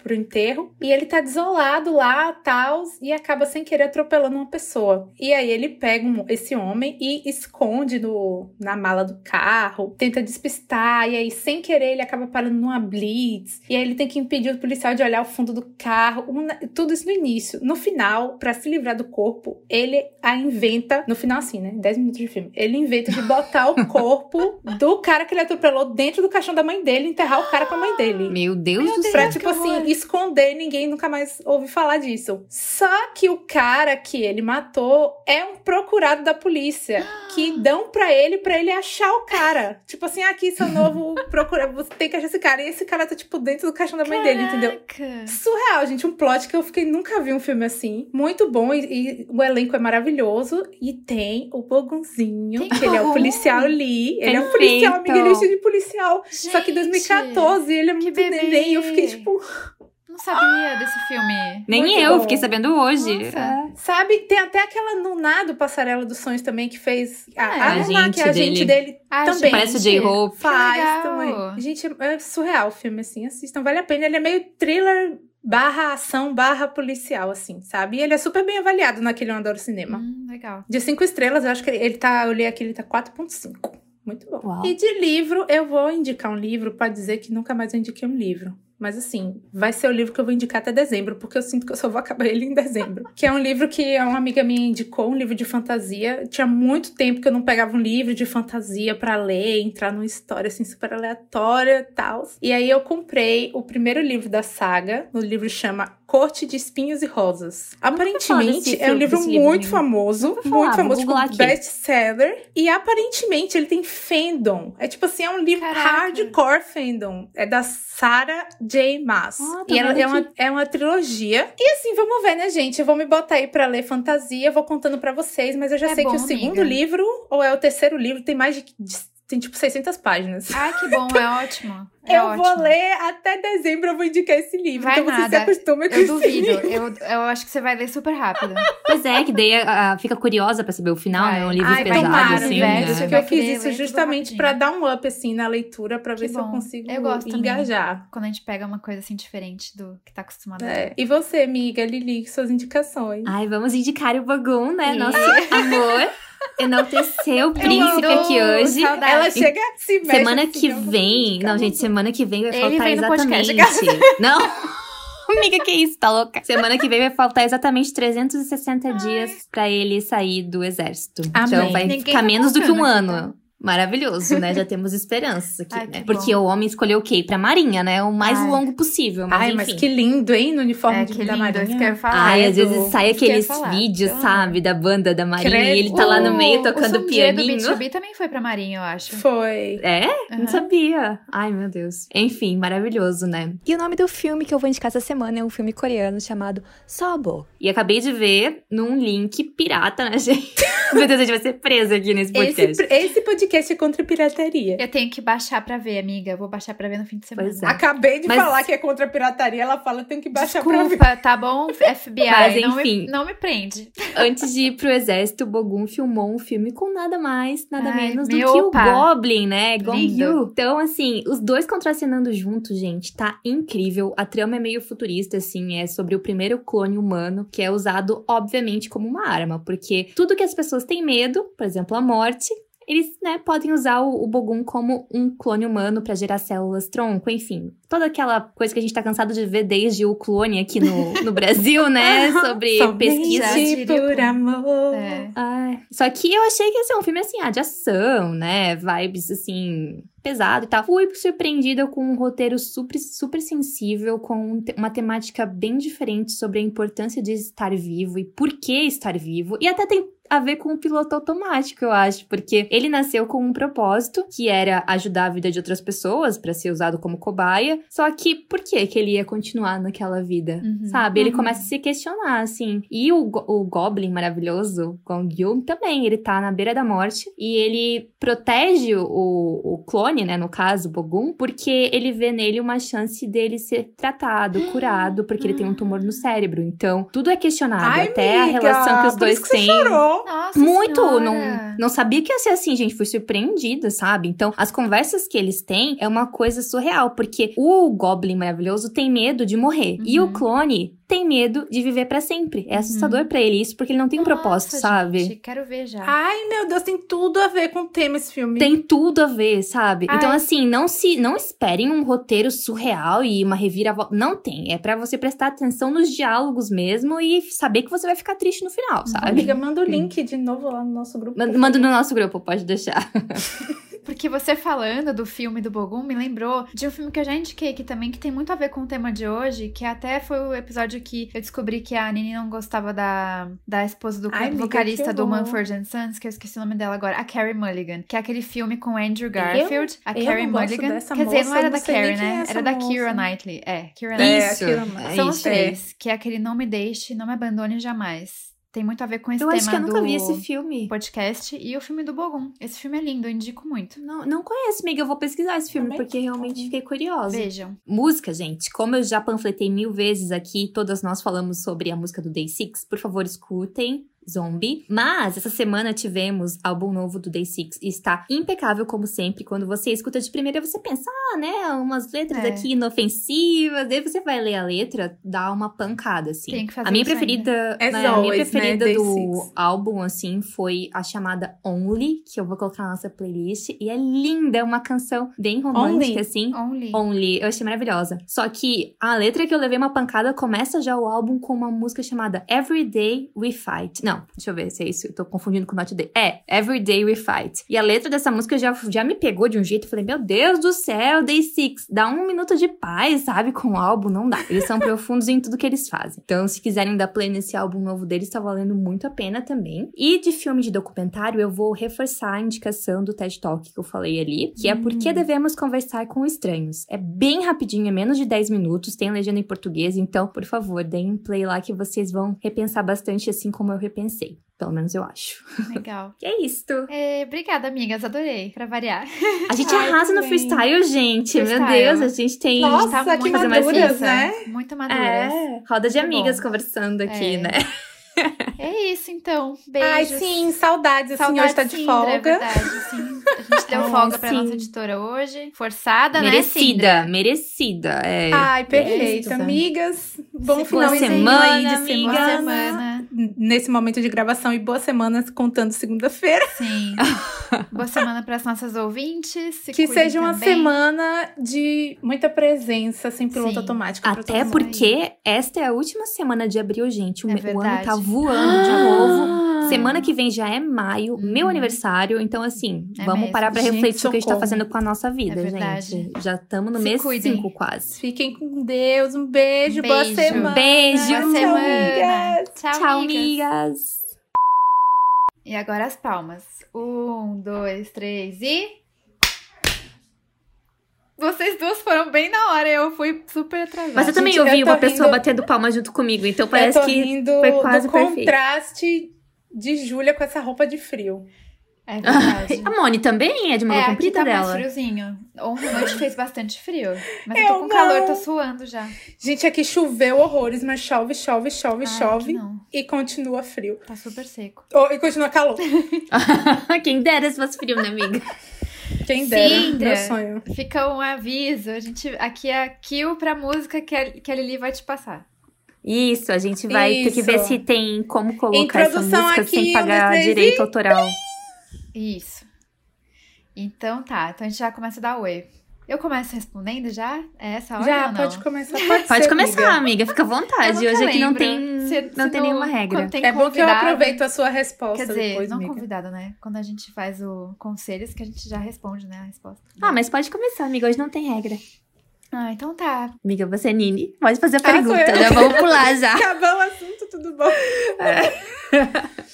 pro enterro. E ele tá desolado lá, tal. E acaba sem querer atropelando uma pessoa. E aí ele pega um- esse homem e esconde no, na mala do carro. Tenta despistar. E aí, sem querer, ele acaba parando numa blitz. E aí ele tem que impedir o policial de olhar o fundo do carro. Um- tudo isso no início. No final, pra se livrar do corpo, ele a inventa. No final, assim, né? 10 minutos de filme. Ele inventa de botar o [LAUGHS] corpo do cara que ele atropelou dentro do caixão da mãe dele e enterrar o cara com a mãe dele. Meu Deus do Deus, céu. Pra, tipo assim, esconder ninguém nunca mais ouve falar disso. Só que o cara que ele matou é um procurado da polícia. Que [GASPS] dão pra ele, pra ele achar o cara. Tipo assim, aqui seu novo procurado, você tem que achar esse cara. E esse cara tá, tipo, dentro do caixão da mãe dele, entendeu? Caraca. Surreal, gente. Um plot que eu fiquei, nunca vi um filme assim. Muito bom e, e o elenco é maravilhoso. E tem o Bogunzinho, Tem que ele é o policial Lee. Ele é um Perfeito. policial, miguelista de policial. Só que em Gente, 2014 ele é muito neném. E eu fiquei, tipo, Não sabia desse filme. Nem Muito eu, bom. fiquei sabendo hoje. Nossa. É. Sabe, tem até aquela Nuná do Passarela dos Sonhos também que fez. A, É, a a Nuná, que é a gente gente dele. dele, Ai, também. Parece o gente, J-Hope. faz também. Gente, é surreal o filme, assim, assistam, vale a pena. Ele é meio thriller barra ação barra policial, assim, sabe? E ele é super bem avaliado naquele Eu Adoro Cinema. Hum, legal. De cinco estrelas, eu acho que ele, ele tá. Eu olhei aqui, ele tá 4,5. Muito bom. Uau. E de livro, eu vou indicar um livro pra dizer que nunca mais eu indiquei um livro. Mas assim, vai ser o livro que eu vou indicar até dezembro, porque eu sinto que eu só vou acabar ele em dezembro. [LAUGHS] que é um livro que uma amiga minha indicou, um livro de fantasia. Tinha muito tempo que eu não pegava um livro de fantasia pra ler, entrar numa história assim super aleatória e tal. E aí eu comprei o primeiro livro da saga. O livro chama Corte de Espinhos e Rosas. Aparentemente é um livro livro, muito famoso, falar, muito famoso, tipo best-seller. E aparentemente ele tem fandom. É tipo assim, é um livro Caraca. hardcore fandom. É da Sarah J. Maas. Ah, e ela é uma, é uma trilogia. E assim, vamos ver, né, gente? Eu vou me botar aí pra ler fantasia, vou contando pra vocês, mas eu já É sei que bom, o segundo amiga. livro, ou é o terceiro livro, tem mais de. Tem tipo 600 páginas. Ai, que bom, é ótimo. [LAUGHS] É eu ótimo. vou ler até dezembro, eu vou indicar esse livro. Vai então você se nada. acostumem com Eu esse duvido. livro. Eu, eu acho que você vai ler super rápido. Pois é, que daí ah, fica curiosa pra saber o final, Vai. né? Um livro Ai, pesado, tomara, assim. velho, né? Que eu fiz querer isso justamente pra dar um up assim na leitura, pra ver Que se eu bom. consigo Eu gosto também. engajar. Quando a gente pega uma coisa assim diferente do que tá acostumado a É. ler. E você, amiga Lili, suas indicações? Ai, vamos indicar o Bagum, né? Nosso amor. [LAUGHS] Enalteceu o [LAUGHS] príncipe aqui hoje. Saudade. Ela chega, se mexe Semana assim, que vem. Não, gente, semana que vem vai Ele faltar vem no podcast, exatamente. [LAUGHS] Não! [LAUGHS] Amiga, que isso? Tá louca? Semana que vem vai faltar exatamente 360 dias pra ele sair do exército. Então Amém. vai Ninguém ficar tá menos do que um ano. Maravilhoso, né? Já [LAUGHS] temos esperanças aqui, Ai, né? que Porque bom. o homem escolheu o quê? Pra marinha, né? O mais Ai. longo possível. Mas Ai, enfim. mas que lindo, hein? No uniforme É, de que da lindo, Marinha. isso que eu ia falar. Ai, às vezes sai eu ia aqueles vídeos, sabe, da banda da Marinha Credo. e ele tá lá no meio O- tocando o do pianinho. B2B também foi pra Marinha, eu acho. Foi. É? Aham. Não sabia. Ai, meu Deus. Enfim, maravilhoso, né? E o nome do filme que eu vou indicar essa semana é um filme coreano chamado Sobo. E acabei de ver num link pirata, né, gente? [LAUGHS] [LAUGHS] Meu Deus, a gente vai ser presa aqui nesse podcast. Esse, esse podcast é contra a pirataria. Eu tenho que baixar pra ver, amiga. Eu vou baixar pra ver no fim de semana. Pois é. Acabei de Mas- falar que é contra a pirataria, ela fala tem que baixar pra ver. Desculpa, tá bom, FBI? [LAUGHS] Mas, não, me, enfim. não me prende. [LAUGHS] Antes de ir pro exército, o Bogum filmou um filme com nada mais, nada Ai, menos do que o opa. Goblin, né? Gong. Yu. Então, assim, os dois contracenando juntos, gente, tá incrível. A trama é meio futurista, assim, é sobre o primeiro clone humano, que é usado, obviamente, como uma arma, porque tudo que as pessoas têm medo, por exemplo, a morte, eles, né, podem usar o, o Bogum como um clone humano pra gerar células tronco, enfim. Toda aquela coisa que a gente tá cansado de ver desde o clone aqui no, no Brasil, né? [LAUGHS] Sobre pesquisa. Por amor. É. Ai, só que eu achei que ia ser um filme assim, ah, de ação, né? Vibes assim, pesado e tal. Fui surpreendida com um roteiro super, super sensível, com uma temática bem diferente sobre a importância de estar vivo e por que estar vivo. E até tem a ver com o piloto automático, eu acho, porque ele nasceu com um propósito, que era ajudar a vida de outras pessoas pra ser usado como cobaia. Só que por que que ele ia continuar naquela vida? Uhum. Sabe? Ele Uhum. começa a se questionar, assim. E o, o Goblin maravilhoso, Gong Yu, também, ele tá na beira da morte e ele protege o, o clone, né, no caso, o Bogum, porque ele vê nele uma chance dele ser tratado, [GASPS] curado, porque ele tem um tumor no cérebro. Então, tudo é questionado, Ai, até amiga, a relação que os dois têm. chorou. Nossa Muito! Senhora. Não, não sabia que ia ser assim, gente. Fui surpreendida, sabe? Então, as conversas que eles têm é uma coisa surreal, porque o Goblin maravilhoso tem medo de morrer. E o Uhum. clone tem medo de viver pra sempre. É assustador pra ele isso, porque ele não tem um propósito, Nossa, sabe? gente, quero ver já. Ai, meu Deus, tem tudo a ver com o tema esse filme. Tem tudo a ver, sabe? Então, Ai. assim, não se não esperem um roteiro surreal e uma reviravolta. Não tem. É pra você prestar atenção nos diálogos mesmo e saber que você vai ficar triste no final, sabe? Amiga, manda o link de novo lá no nosso grupo. Manda manda no nosso grupo, pode deixar. [LAUGHS] Porque você falando do filme do Bogum me lembrou de um filme que eu já indiquei aqui também, que tem muito a ver com o tema de hoje, que até foi o episódio que eu descobri que a Nini não gostava da, da esposa do Ai, vocalista do and Sons, que eu esqueci o nome dela agora, a Carrie Mulligan, que é aquele filme com Andrew Garfield, a eu Carrie não gosto Mulligan. dessa Quer dizer, não era da não nem Carrie, é né? essa Era da moça. Keira Knightley. É, Keira É, Knightley. Isso. aquilo mais. São os isso. três, que é aquele Não Me Deixe, Não Me Abandone Jamais. Tem muito a ver com esse Eu tema acho que eu nunca do vi esse filme. podcast e o filme do Bogum. Esse filme é lindo, eu indico muito. Não, não conheço, amiga. Eu vou pesquisar esse filme, Também. porque realmente fiquei curiosa. Vejam. Música, gente. Como eu já panfletei mil vezes aqui, todas nós falamos sobre a música do Day Six. Por favor, escutem. Zombie. Mas essa semana tivemos álbum novo do Day Six e está impecável como sempre. Quando você escuta de primeira, você pensa, ah, né, umas letras É. aqui inofensivas. Daí você vai ler a letra, dá uma pancada, assim. Tem que fazer a minha preferida, né, a minha always, né, preferida Day do Six. álbum, assim, foi a chamada Only, que eu vou colocar na nossa playlist. E é linda, é uma canção bem romântica, Only? assim. Only. Only, eu achei maravilhosa. Só que a letra que eu levei uma pancada começa já o álbum com uma música chamada Every Day We Fight. Não, deixa eu ver se é isso, eu tô confundindo com Not Day. É, Every Day We Fight. E a letra dessa música já, já me pegou de um jeito, eu falei, meu Deus do céu, Day Six, dá um minuto de paz, sabe, com o álbum, não dá. Eles são [LAUGHS] profundos em tudo que eles fazem. Então, se quiserem dar play nesse álbum novo deles, tá valendo muito a pena também. E de filme de documentário, eu vou reforçar a indicação do TED Talk que eu falei ali, que é Por que devemos conversar com estranhos. É bem rapidinho, é menos de 10 minutos, tem legenda em português, então, por favor, deem um play lá que vocês vão repensar bastante assim como eu repensei. Pelo menos eu acho. [LAUGHS] Legal. E é isto. É, obrigada, amigas. Adorei. Pra variar. A gente Ai, arrasa no freestyle, gente. Meu Freestyle. Deus, a gente tem. Nossa, Tá que muito maduras, maciça. né? Muito maduras. É, roda de Muito amigas bom. conversando aqui, É. né? É isso, então. Beijos. Ai, sim, saudades. A senhora Saudades, está de Sindra, É folga. verdade, sim. A gente deu É, folga pra sim. nossa editora hoje. Forçada, né, merecida, merecida. É. Ai, perfeito, Isso. amigas. Bom Boa finalzinho semana, aí de amiga. Boa semana. semana. Nesse momento de gravação e boa semana contando segunda-feira. Sim. [LAUGHS] Boa semana pras nossas ouvintes. Se Que seja uma também. semana de muita presença sem piloto Sim. automático. Até porque esta é a última semana de abril, gente. O, É o ano tá voando de novo. Ah. Semana que vem já é maio, meu Uhum. aniversário. Então, assim, É vamos mesmo. parar pra Gente, refletir o que a gente tá socorro. fazendo com a nossa vida, É gente. Já estamos no Se mês cuidem. 5 quase. Fiquem com Deus. Um beijo. Boa Beijo. semana. Beijo. Boa Tchau, semana. amigas. Tchau, Tchau, amigas. amigas. E agora as palmas. Um, dois, três e. Vocês duas foram bem na hora, eu fui super atrasada. Mas eu também gente, eu ouvi tô uma pessoa rindo- batendo palma junto comigo, então parece eu tô que rindo foi quase do perfeito. contraste de Júlia com essa roupa de frio. É verdade. [LAUGHS] A Moni também é de manga é, aqui comprida tá dela. mais friozinho. Ontem à noite fez bastante frio. Mas eu Eu tô com calor, não. tô suando já. Gente, aqui choveu horrores, mas chove, chove, chove, Ai, chove. aqui. E continua frio. Tá super seco. Oh, e continua calor. [LAUGHS] Quem dera se fosse frio, né, amiga? Quem dera. Sindra. Meu sonho. Fica um aviso. A gente, aqui é a kill pra música que a, que a Lili vai te passar. Isso, a gente vai ter que ver Isso. se tem como colocar essa Introdução música aqui, sem um, pagar dois, três direito e- autoral. Isso. Então tá. Então a gente já começa a dar oi. Eu começo respondendo já? É essa hora Já, ou não? pode começar. Pode, Pode ser, começar, amiga. amiga, fica à Eu vontade. Hoje aqui não tem, Se- não se tem no- nenhuma regra. tem É bom que eu aproveito a sua resposta Quer dizer, depois, não amiga. convidado, né? Quando a gente faz o conselhos, que a gente já responde, né, a resposta. Ah, mas pode começar, amiga. Hoje não tem regra. Ah, então tá. Amiga, você é Nini. Pode fazer a Ah, pergunta. eu. Já vamos pular já. [LAUGHS] Acabou o assunto, tudo bom. [LAUGHS]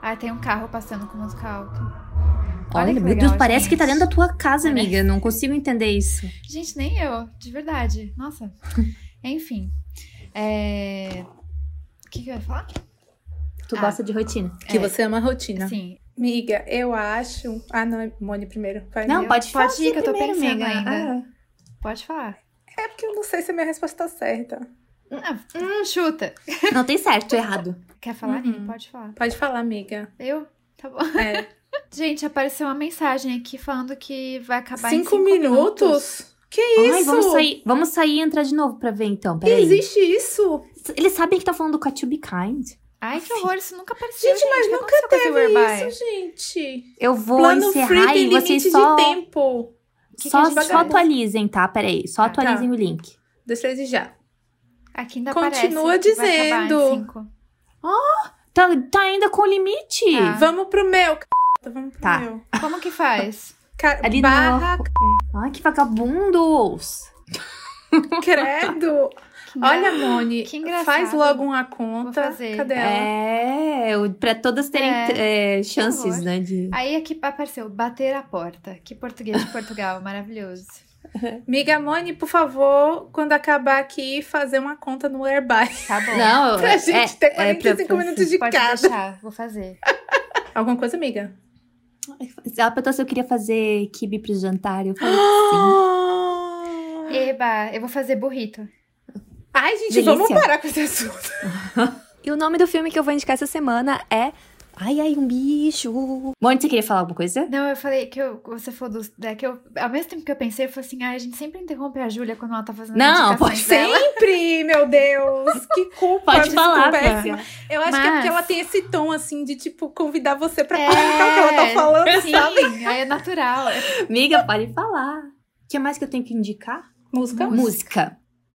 Ah, tem um carro passando com música alta. Olha, que meu legal, Deus, parece gente. que tá dentro da tua casa, Parece. amiga. Não consigo entender isso. Gente, nem eu, de verdade. Nossa. [LAUGHS] Enfim. É... O que, que eu ia falar? Tu Ah. gosta de rotina. Que É. você ama a rotina. Sim. Amiga, eu acho. Ah, não, é Mone primeiro. Vai, Não, pode falar. Pode ir, que eu tô primeiro, pensando amiga. ainda. Ah. Pode falar. É porque eu não sei se a minha resposta tá certa. Ah, hum, chuta. Não tem certo, errado. Quer falar, Uhum. Nini? Pode falar. Pode falar, amiga. Eu? Tá bom. É. [LAUGHS] Gente, apareceu uma mensagem aqui falando que vai acabar cinco, em cinco minutos? Que Ai, isso? vamos sair, vamos sair e entrar de novo pra ver então. Peraí. Existe isso? Eles sabem que tá falando com a To Be Kind. Ai, que horror, isso nunca apareceu. Gente, mas O que nunca teve isso, gente. Eu vou Plano encerrar e vocês só, de tempo. que só, a gente só atualizem, tá? Peraí, só Tá. atualizem o link. Dois, três e já. Aqui ainda Continua aparece dizendo. cinco. Tá, tá ainda com limite. Tá. Vamos pro meu. c****. Vamos pro Tá. meu. Como que faz? [LAUGHS] Ca- Ali barra no... Ai, que vagabundos. [LAUGHS] credo. Que Olha, Moni, Que engraçado. faz logo uma conta. Vou fazer. Cadê ela? É, pra todas terem É, é, chances, né? De... Aí aqui apareceu bater a porta. Que português de Portugal, [LAUGHS] maravilhoso. [LAUGHS] Miga Moni, por favor, quando acabar aqui, fazer uma conta no Airbuy. Tá bom. [LAUGHS] Não, Pra gente é, ter é 45 pra- minutos de Pode cada. deixar, vou fazer. [LAUGHS] Alguma coisa, amiga? Ela perguntou se eu queria fazer kibe pro jantar. Eu falei sim. [GASPS] Eba, eu vou fazer burrito. Ai, gente, Delícia. vamos parar com esse assunto. E o nome do filme que eu vou indicar essa semana é Ai, ai, um bicho. Mônica, você queria falar alguma coisa? Não, eu falei que eu, você falou dos. É, que eu, ao mesmo tempo que eu pensei, eu falei assim: ah, a gente sempre interrompe a Júlia quando ela tá fazendo Não, pode. Sempre, meu Deus. [LAUGHS] Que culpa. Pode falar, péssima. Eu acho que é Mas- porque ela tem esse tom, assim, de, tipo, convidar você pra É, o que ela tá falando, sim, sabe? aí é natural. Amiga, pode falar. O que mais que eu tenho que indicar? Música? Música.